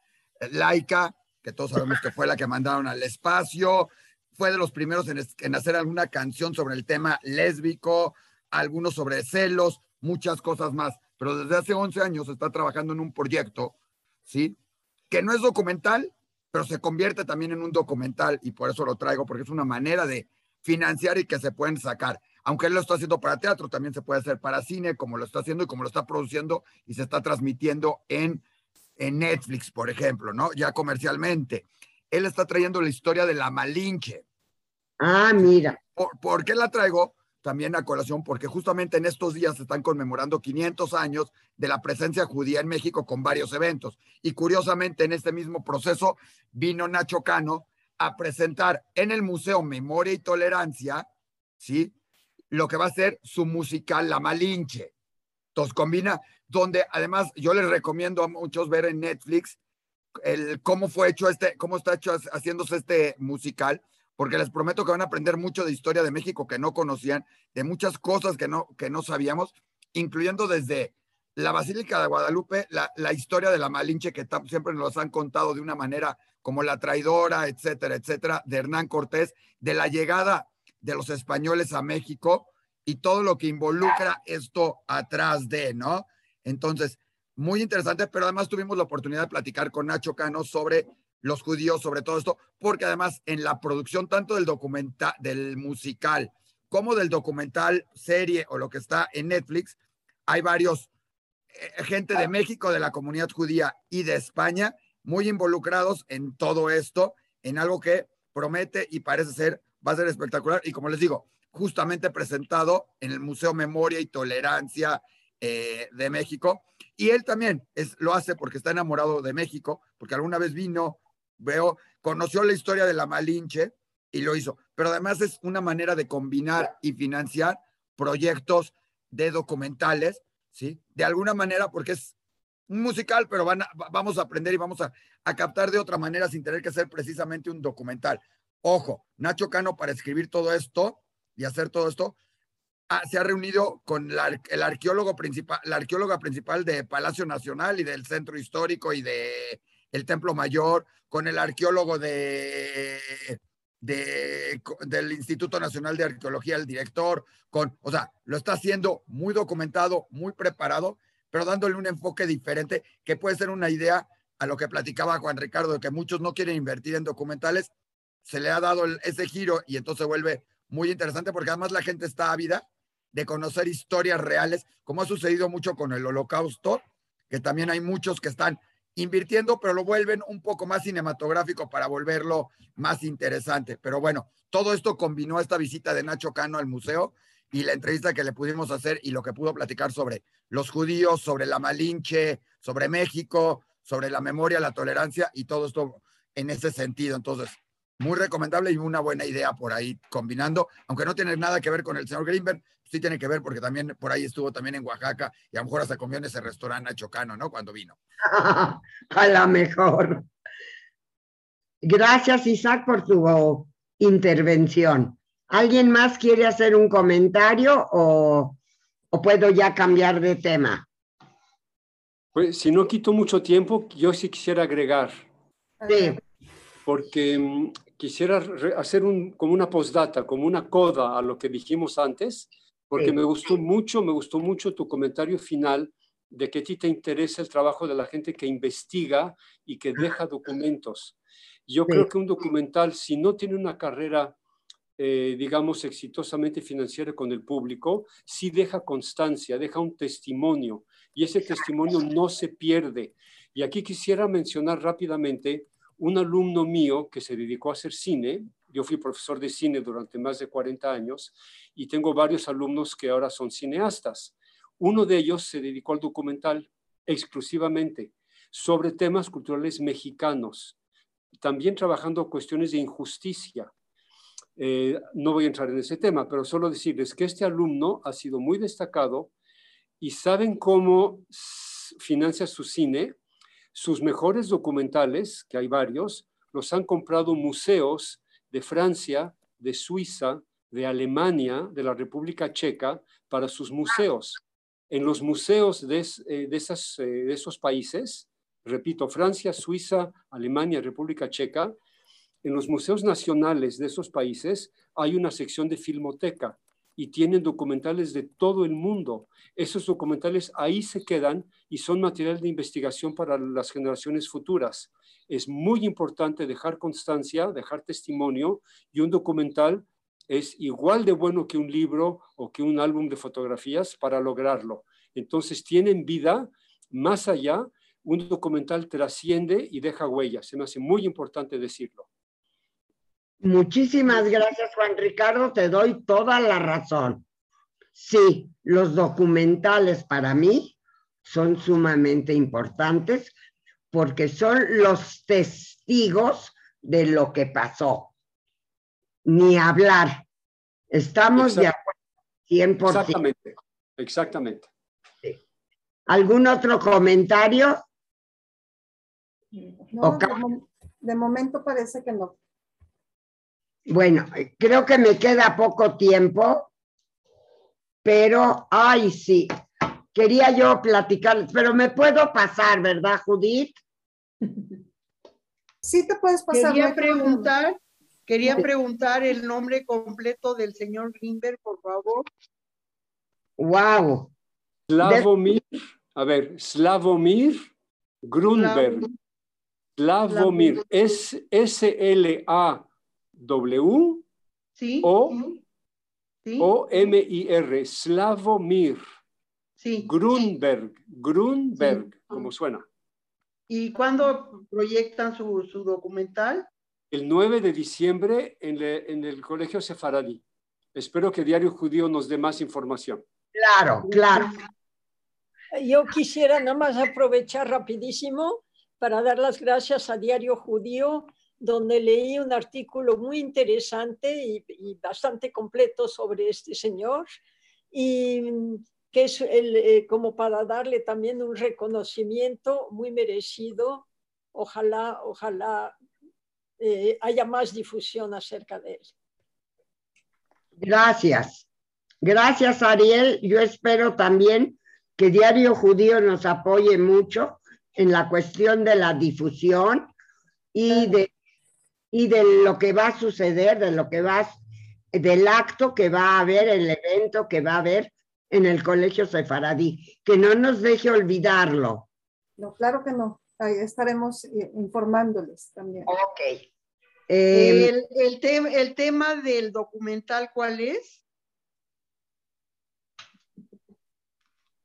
Laika, que todos sabemos que fue la que mandaron al espacio fue de los primeros en, hacer alguna canción sobre el tema lésbico, algunos sobre celos, muchas cosas más. Pero desde hace 11 años está trabajando en un proyecto, ¿sí? Que no es documental, pero se convierte también en un documental y por eso lo traigo, porque es una manera de financiar y que se pueden sacar. Aunque él lo está haciendo para teatro, también se puede hacer para cine, como lo está haciendo y como lo está produciendo y se está transmitiendo en, en Netflix, por ejemplo, ¿no? Ya comercialmente él está trayendo la historia de la Malinche. Ah, mira. ¿Por, qué la traigo? También a colación, porque justamente en estos días se están conmemorando 500 años de la presencia judía en México con varios eventos. Y curiosamente, en este mismo proceso, vino Nacho Cano a presentar en el Museo Memoria y Tolerancia, ¿sí? Lo que va a ser su musical La Malinche. Entonces combina, donde además yo les recomiendo a muchos ver en Netflix el cómo fue hecho este, cómo está hecho haciéndose este musical, porque les prometo que van a aprender mucho de historia de México que no conocían, de muchas cosas que no, que no sabíamos, incluyendo desde la Basílica de Guadalupe, la, la historia de la Malinche que siempre nos han contado de una manera como la traidora, etcétera, etcétera, de Hernán Cortés, de la llegada de los españoles a México y todo lo que involucra esto atrás de, ¿no? Entonces, muy interesante, pero además tuvimos la oportunidad de platicar con Nacho Cano sobre los judíos, sobre todo esto, porque además en la producción tanto del documental, del musical, como del documental, serie o lo que está en Netflix, hay varios eh, gente de México, de la comunidad judía y de España, muy involucrados en todo esto, en algo que promete y parece ser, va a ser espectacular. Y como les digo, justamente presentado en el Museo Memoria y Tolerancia eh, de México. Y él también es, lo hace porque está enamorado de México, porque alguna vez vino, veo, conoció la historia de la Malinche y lo hizo. Pero además es una manera de combinar y financiar proyectos de documentales, ¿sí? De alguna manera, porque es musical, pero van vamos a aprender y vamos a, a captar de otra manera sin tener que ser precisamente un documental. Ojo, Nacho Cano para escribir todo esto y hacer todo esto, ah, se ha reunido con el arqueólogo principal, la arqueóloga principal de Palacio Nacional y del Centro Histórico y de el Templo Mayor, con el arqueólogo de, de, del Instituto Nacional de Arqueología, el director, con, o sea, lo está haciendo muy documentado, muy preparado, pero dándole un enfoque diferente que puede ser una idea a lo que platicaba Juan Ricardo, de que muchos no quieren invertir en documentales, se le ha dado ese giro y entonces vuelve muy interesante porque además la gente está ávida de conocer historias reales, como ha sucedido mucho con el holocausto, que también hay muchos que están invirtiendo, pero lo vuelven un poco más cinematográfico para volverlo más interesante. Pero bueno, todo esto combinó esta visita de Nacho Cano al museo y la entrevista que le pudimos hacer y lo que pudo platicar sobre los judíos, sobre la Malinche, sobre México, sobre la memoria, la tolerancia y todo esto en ese sentido. Entonces, muy recomendable y una buena idea por ahí combinando, aunque no tiene nada que ver con el señor Greenberg, sí tiene que ver porque también por ahí estuvo también en Oaxaca y a lo mejor hasta comió en ese restaurante Chocano, ¿no? Cuando vino. a lo mejor. Gracias, Isaac, por tu intervención. ¿Alguien más quiere hacer un comentario o, o puedo ya cambiar de tema? Pues si no quito mucho tiempo, yo sí quisiera agregar. Sí. Porque mm, quisiera hacer un, como una postdata, como una coda a lo que dijimos antes, porque me gustó mucho, me gustó mucho tu comentario final de que a ti te interesa el trabajo de la gente que investiga y que deja documentos. Yo creo que un documental, si no tiene una carrera, eh, digamos, exitosamente financiera con el público, sí deja constancia, deja un testimonio y ese testimonio no se pierde. Y aquí quisiera mencionar rápidamente un alumno mío que se dedicó a hacer cine, yo fui profesor de cine durante más de 40 años y tengo varios alumnos que ahora son cineastas. Uno de ellos se dedicó al documental exclusivamente sobre temas culturales mexicanos, también trabajando cuestiones de injusticia. Eh, no voy a entrar en ese tema, pero solo decirles que este alumno ha sido muy destacado y saben cómo financia su cine sus mejores documentales, que hay varios, los han comprado museos de Francia, de Suiza, de Alemania, de la República Checa, para sus museos. En los museos de, eh, eh, esos países, repito, Francia, Suiza, Alemania, República Checa, en los museos nacionales de esos países hay una sección de filmoteca y tienen documentales de todo el mundo. Esos documentales ahí se quedan y son material de investigación para las generaciones futuras. Es muy importante dejar constancia, dejar testimonio y un documental es igual de bueno que un libro o que un álbum de fotografías para lograrlo. Entonces tienen vida más allá, un documental trasciende y deja huellas. Se me hace muy importante decirlo. Muchísimas gracias, Juan Ricardo. Te doy toda la razón. Sí, los documentales para mí son sumamente importantes porque son los testigos de lo que pasó. Ni hablar. Estamos de acuerdo 100%. Exactamente, exactamente. ¿Algún otro comentario? No, de momento parece que no. Bueno, creo que me queda poco tiempo, pero, ay, sí, quería yo platicar, pero me puedo pasar, ¿verdad, Judith? Sí, te puedes pasar. Quería preguntar, quería preguntar el nombre completo del señor Greenberg, por favor. Wow. Slavomir, a ver, Slavomir Grunberg. Slavomir, es S-L-A. W O O-M-I-R, Slavomir. Sí. Grunberg, Grunberg, como suena. ¿Y cuándo proyectan su, su documental? El 9 de diciembre en, le- en el Colegio Sefaradí. Espero que Diario Judío nos dé más información. Claro, claro. Yo quisiera nada más aprovechar rapidísimo para dar las gracias a Diario Judío, donde leí un artículo muy interesante y, y bastante completo sobre este señor, y que es el, eh, como para darle también un reconocimiento muy merecido. Ojalá, ojalá eh, haya más difusión acerca de él. Gracias. Gracias, Ariel. Yo espero también que Diario Judío nos apoye mucho en la cuestión de la difusión y de, y de lo que va a suceder, de lo que va, del acto que va a haber, el evento que va a haber en el Colegio Sefaradí. Que no nos deje olvidarlo. No, claro que no. Ahí estaremos eh, informándoles también. Ok. Eh, el, el, tem- el tema del documental, ¿cuál es?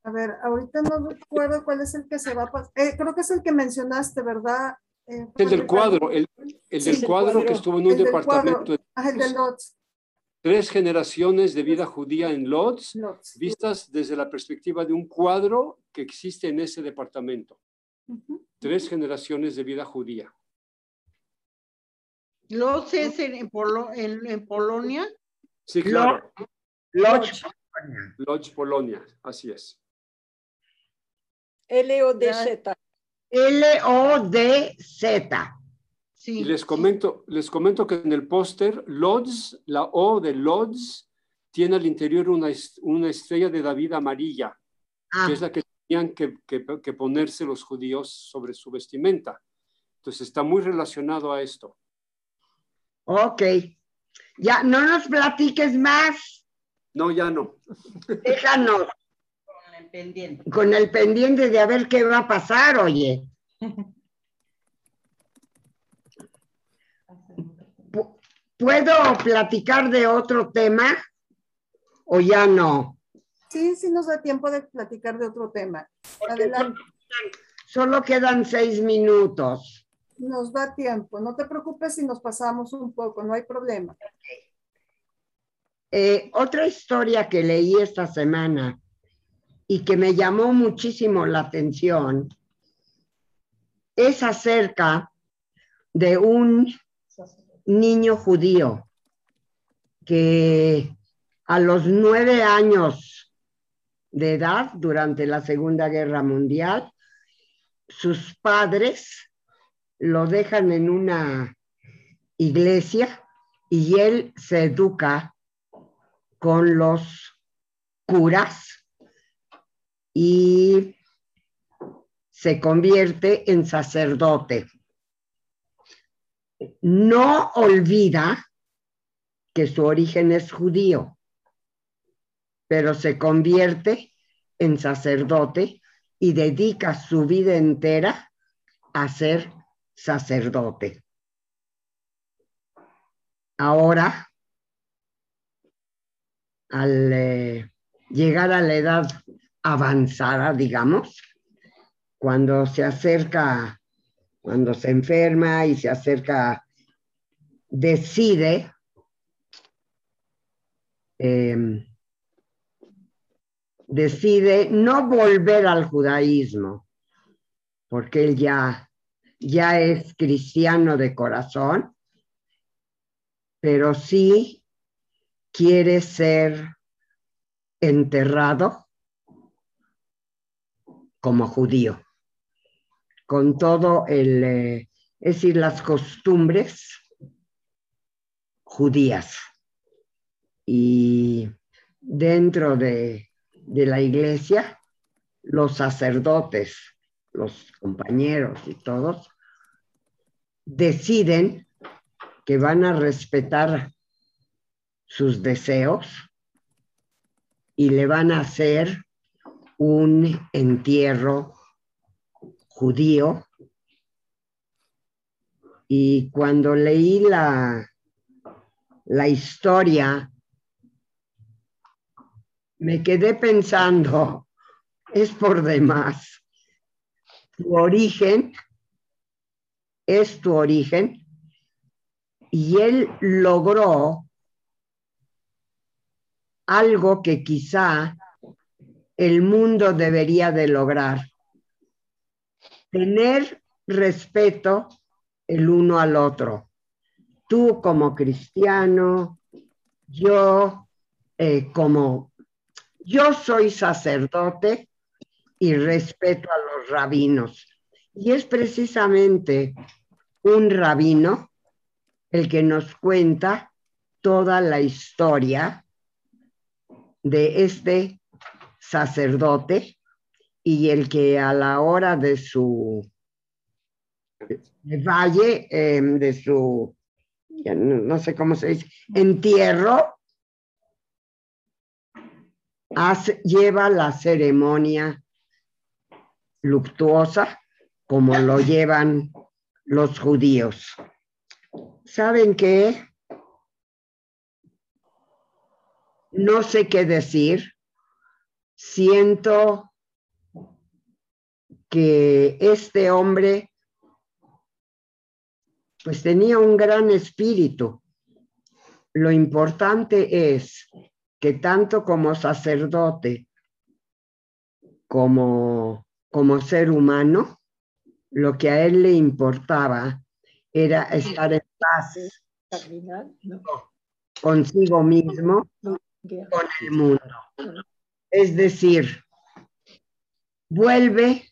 A ver, ahorita no recuerdo cuál es el que se va a pasar. creo que es el que mencionaste, ¿verdad? Eh, El del cuadro, el, el Sí, del el cuadro que estuvo en un departamento de Ah, el de Lotz. tres generaciones de vida judía en Lodz, vistas desde la perspectiva de un cuadro que existe en ese departamento. Tres generaciones de vida judía. Los es en, en Polo- en- en Polonia. Sí, claro. Lodge. Lodz, Polonia, así es. L-O-D-Z. L-O-D-Z. Sí. Y les comento, les comento que en el póster, Lodz, la O de Lodz, tiene al interior una, una estrella de David amarilla, Ah, que es la que tenían que, que- que ponerse los judíos sobre su vestimenta. Entonces está muy relacionado a esto. ok. Ya, no nos platiques más. No, ya no. Déjanos el pendiente. con el pendiente de a ver qué va a pasar, oye. Pu- ¿Puedo platicar de otro tema o ya no? Sí, sí nos da tiempo de platicar de otro tema. Adelante, Solo quedan seis minutos. nos da tiempo. No te preocupes si nos pasamos un poco, no hay problema. Eh, otra historia que leí esta semana y que me llamó muchísimo la atención es acerca de un niño judío que a los nueve años de edad, durante la Segunda Guerra Mundial, sus padres lo dejan en una iglesia y él se educa con los curas y se convierte en sacerdote. No olvida que su origen es judío, pero se convierte en sacerdote y dedica su vida entera a ser sacerdote. Ahora, al eh, llegar a la edad avanzada, digamos, cuando se acerca, cuando se enferma y se acerca, decide eh, decide no volver al judaísmo, porque él ya, ya es cristiano de corazón, pero sí quiere ser enterrado como judío, con todo el, eh, es decir, las costumbres judías. Y dentro de, de la iglesia, los sacerdotes, los compañeros y todos, deciden que van a respetar sus deseos y le van a hacer un entierro judío. Y cuando leí la, la historia me quedé pensando, es por demás. Tu origen es tu origen y él logró algo que quizá el mundo debería de lograr. Tener respeto el uno al otro. Tú como cristiano, yo eh, como, yo soy sacerdote y respeto a los rabinos. Y es precisamente un rabino el que nos cuenta toda la historia de este sacerdote y el que a la hora de su valle, em, de su, no, sé cómo se dice, entierro, lleva la ceremonia luctuosa como lo llevan los judíos. ¿Saben qué? No sé qué decir. Siento que este hombre pues tenía un gran espíritu. Lo importante es que tanto como sacerdote como, como ser humano, lo que a él le importaba era estar en paz consigo mismo, con el mundo. Es decir, vuelve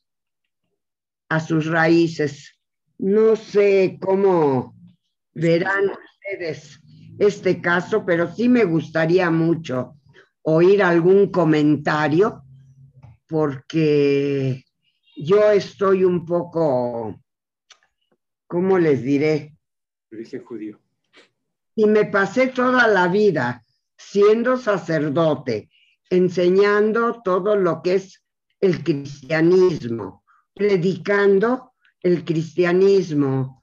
a sus raíces. No sé cómo verán ustedes este caso, pero sí me gustaría mucho oír algún comentario porque yo estoy un poco ¿cómo les diré? Judío. Y me pasé toda la vida siendo sacerdote, enseñando todo lo que es el cristianismo, predicando el cristianismo.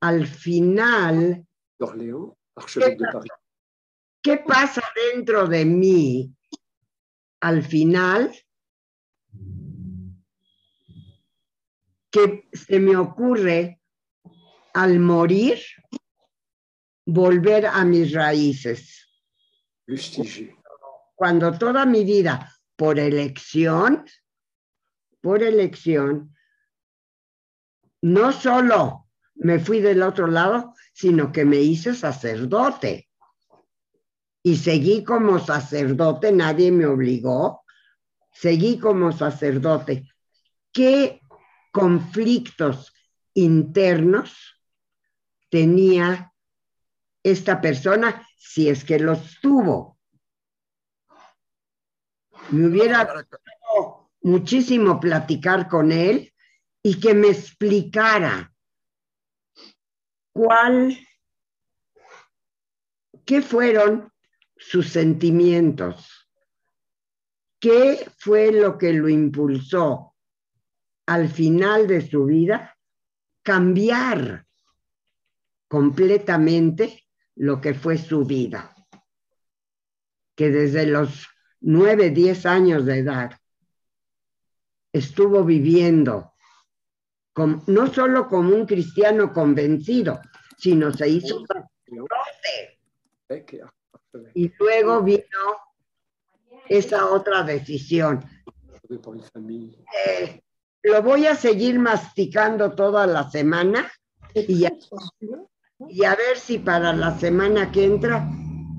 Al final, ¿qué, ¿qué pasa dentro de mí? Al final, que se me ocurre al morir, volver a mis raíces. Cuando toda mi vida, por elección, por elección, no solo me fui del otro lado, sino que me hice sacerdote. Y seguí como sacerdote, nadie me obligó, seguí como sacerdote. ¿Qué conflictos internos tenía esta persona si es que los tuvo. Me hubiera gustado muchísimo platicar con él y que me explicara cuál, qué fueron sus sentimientos, qué fue lo que lo impulsó al final de su vida cambiar completamente lo que fue su vida, que desde los nueve, diez años de edad estuvo viviendo no solo como un cristiano convencido, sino se hizo Y luego vino esa otra decisión. Eh, lo voy a seguir masticando toda la semana y a, ver si para la semana que entra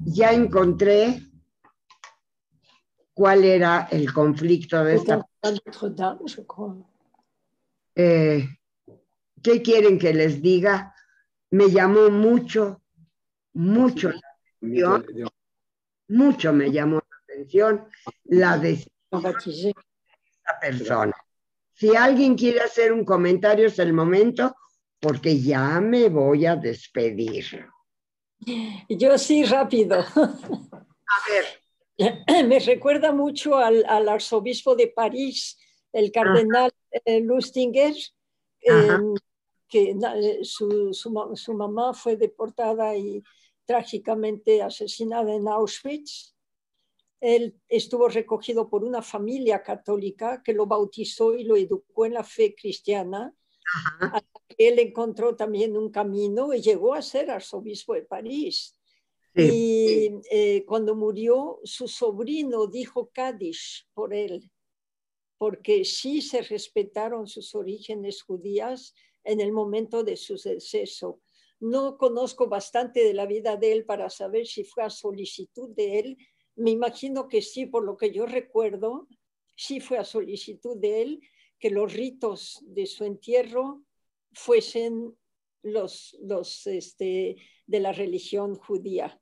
ya encontré cuál era el conflicto de esta. Eh, ¿Qué quieren que les diga? Me llamó mucho, mucho la atención, mucho me llamó la atención la decisión de esta persona. Si alguien quiere hacer un comentario es el momento porque ya me voy a despedir. Yo sí, rápido. A ver. Me recuerda mucho al, arzobispo de París, el cardenal eh, Lustinger, em, que eh, su, su, mamá fue deportada y trágicamente asesinada en Auschwitz. él estuvo recogido por una familia católica que lo bautizó y lo educó en la fe cristiana. Él encontró también un camino y llegó a ser arzobispo de París. Y eh, cuando murió, su sobrino dijo Kaddish por él, porque sí se respetaron sus orígenes judías en el momento de su deceso. No conozco bastante de la vida de él para saber si fue a solicitud de él. Me imagino que sí, por lo que yo recuerdo, sí fue a solicitud de él que los ritos de su entierro fuesen los, los este, de la religión judía.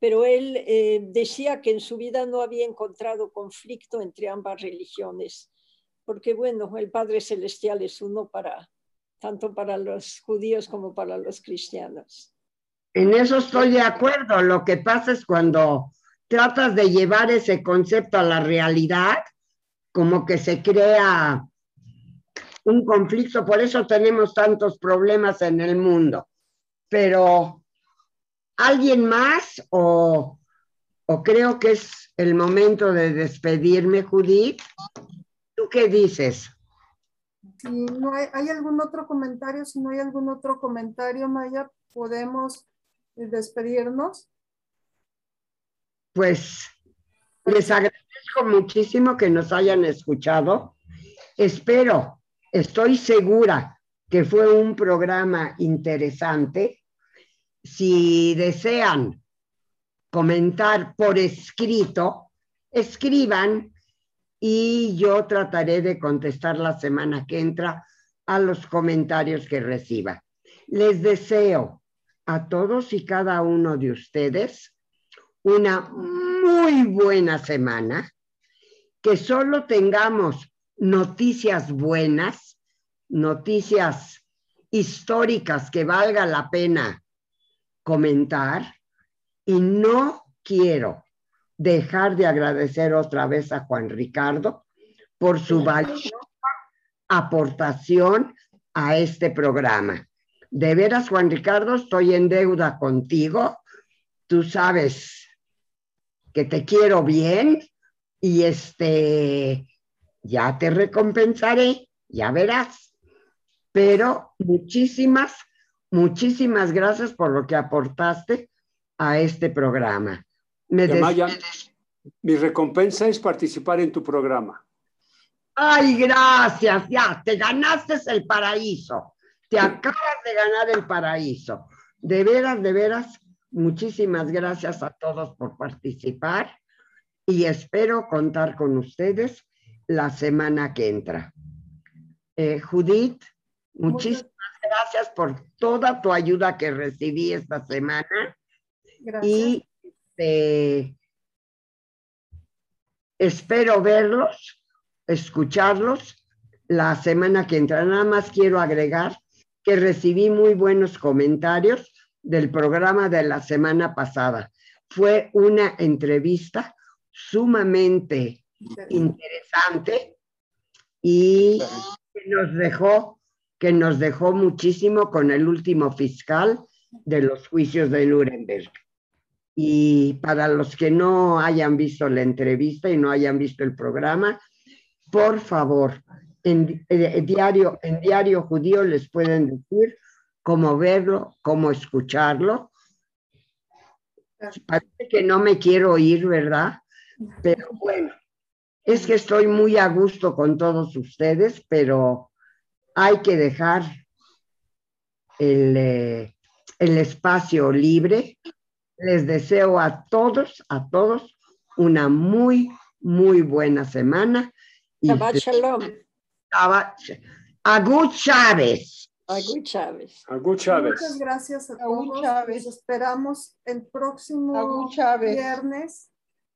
Pero él eh, decía que en su vida no había encontrado conflicto entre ambas religiones, porque bueno, el Padre Celestial es uno para tanto para los judíos como para los cristianos. En eso estoy de acuerdo. Lo que pasa es cuando tratas de llevar ese concepto a la realidad, como que se crea un conflicto, por eso tenemos tantos problemas en el mundo. Pero alguien más o, creo que es el momento de despedirme, Judith. ¿Tú qué dices? Si no hay, ¿Hay algún otro comentario? Si no hay algún otro comentario, Maya, podemos despedirnos. Pues les agradezco muchísimo que nos hayan escuchado. Espero Estoy segura que fue un programa interesante. Si desean comentar por escrito, escriban y yo trataré de contestar la semana que entra a los comentarios que reciba. Les deseo a todos y cada uno de ustedes una muy buena semana, que solo tengamos noticias buenas, noticias históricas que valga la pena comentar y no quiero dejar de agradecer otra vez a Juan Ricardo por su valiosa aportación a este programa. De veras, Juan Ricardo, estoy en deuda contigo. Tú sabes que te quiero bien y este ya te recompensaré, ya verás. Pero muchísimas, muchísimas gracias por lo que aportaste a este programa. Me mi recompensa es participar en tu programa. Ay, gracias, ya, te ganaste el paraíso. Te acabas de ganar el paraíso. De veras, de veras, muchísimas gracias a todos por participar y espero contar con ustedes la semana que entra. Eh, Judith, muchísimas gracias por toda tu ayuda que recibí esta semana. Gracias. Y este, espero verlos, escucharlos la semana que entra. Nada más quiero agregar que recibí muy buenos comentarios del programa de la semana pasada. Fue una entrevista sumamente interesante y nos dejó, que nos dejó muchísimo con el último fiscal de los juicios de Nuremberg. Y para los que no hayan visto la entrevista y no hayan visto el programa, por favor, en, diario, en diario judío les pueden decir cómo verlo, cómo escucharlo. Parece que no me quiero ir, ¿verdad? Pero bueno, es que estoy muy a gusto con todos ustedes, pero hay que dejar el, eh, espacio libre. Les deseo a todos, a todos, una muy, muy buena semana. Shabbat Shalom. Agut Chávez. Agut Chávez. Agut Chávez. Muchas gracias a todos. Chávez. esperamos el próximo viernes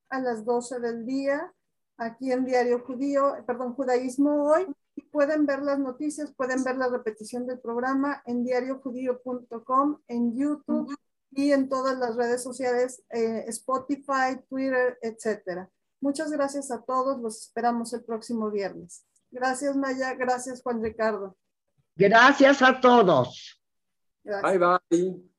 a las 12 del día aquí en Diario Judío, perdón, Judaísmo Hoy. Y pueden ver las noticias, pueden ver la repetición del programa en diariojudío.com, en YouTube y en todas las redes sociales, eh, Spotify, Twitter, etcétera. Muchas gracias a todos, los esperamos el próximo viernes. Gracias Maya, gracias Juan Ricardo. Gracias a todos. Bye bye.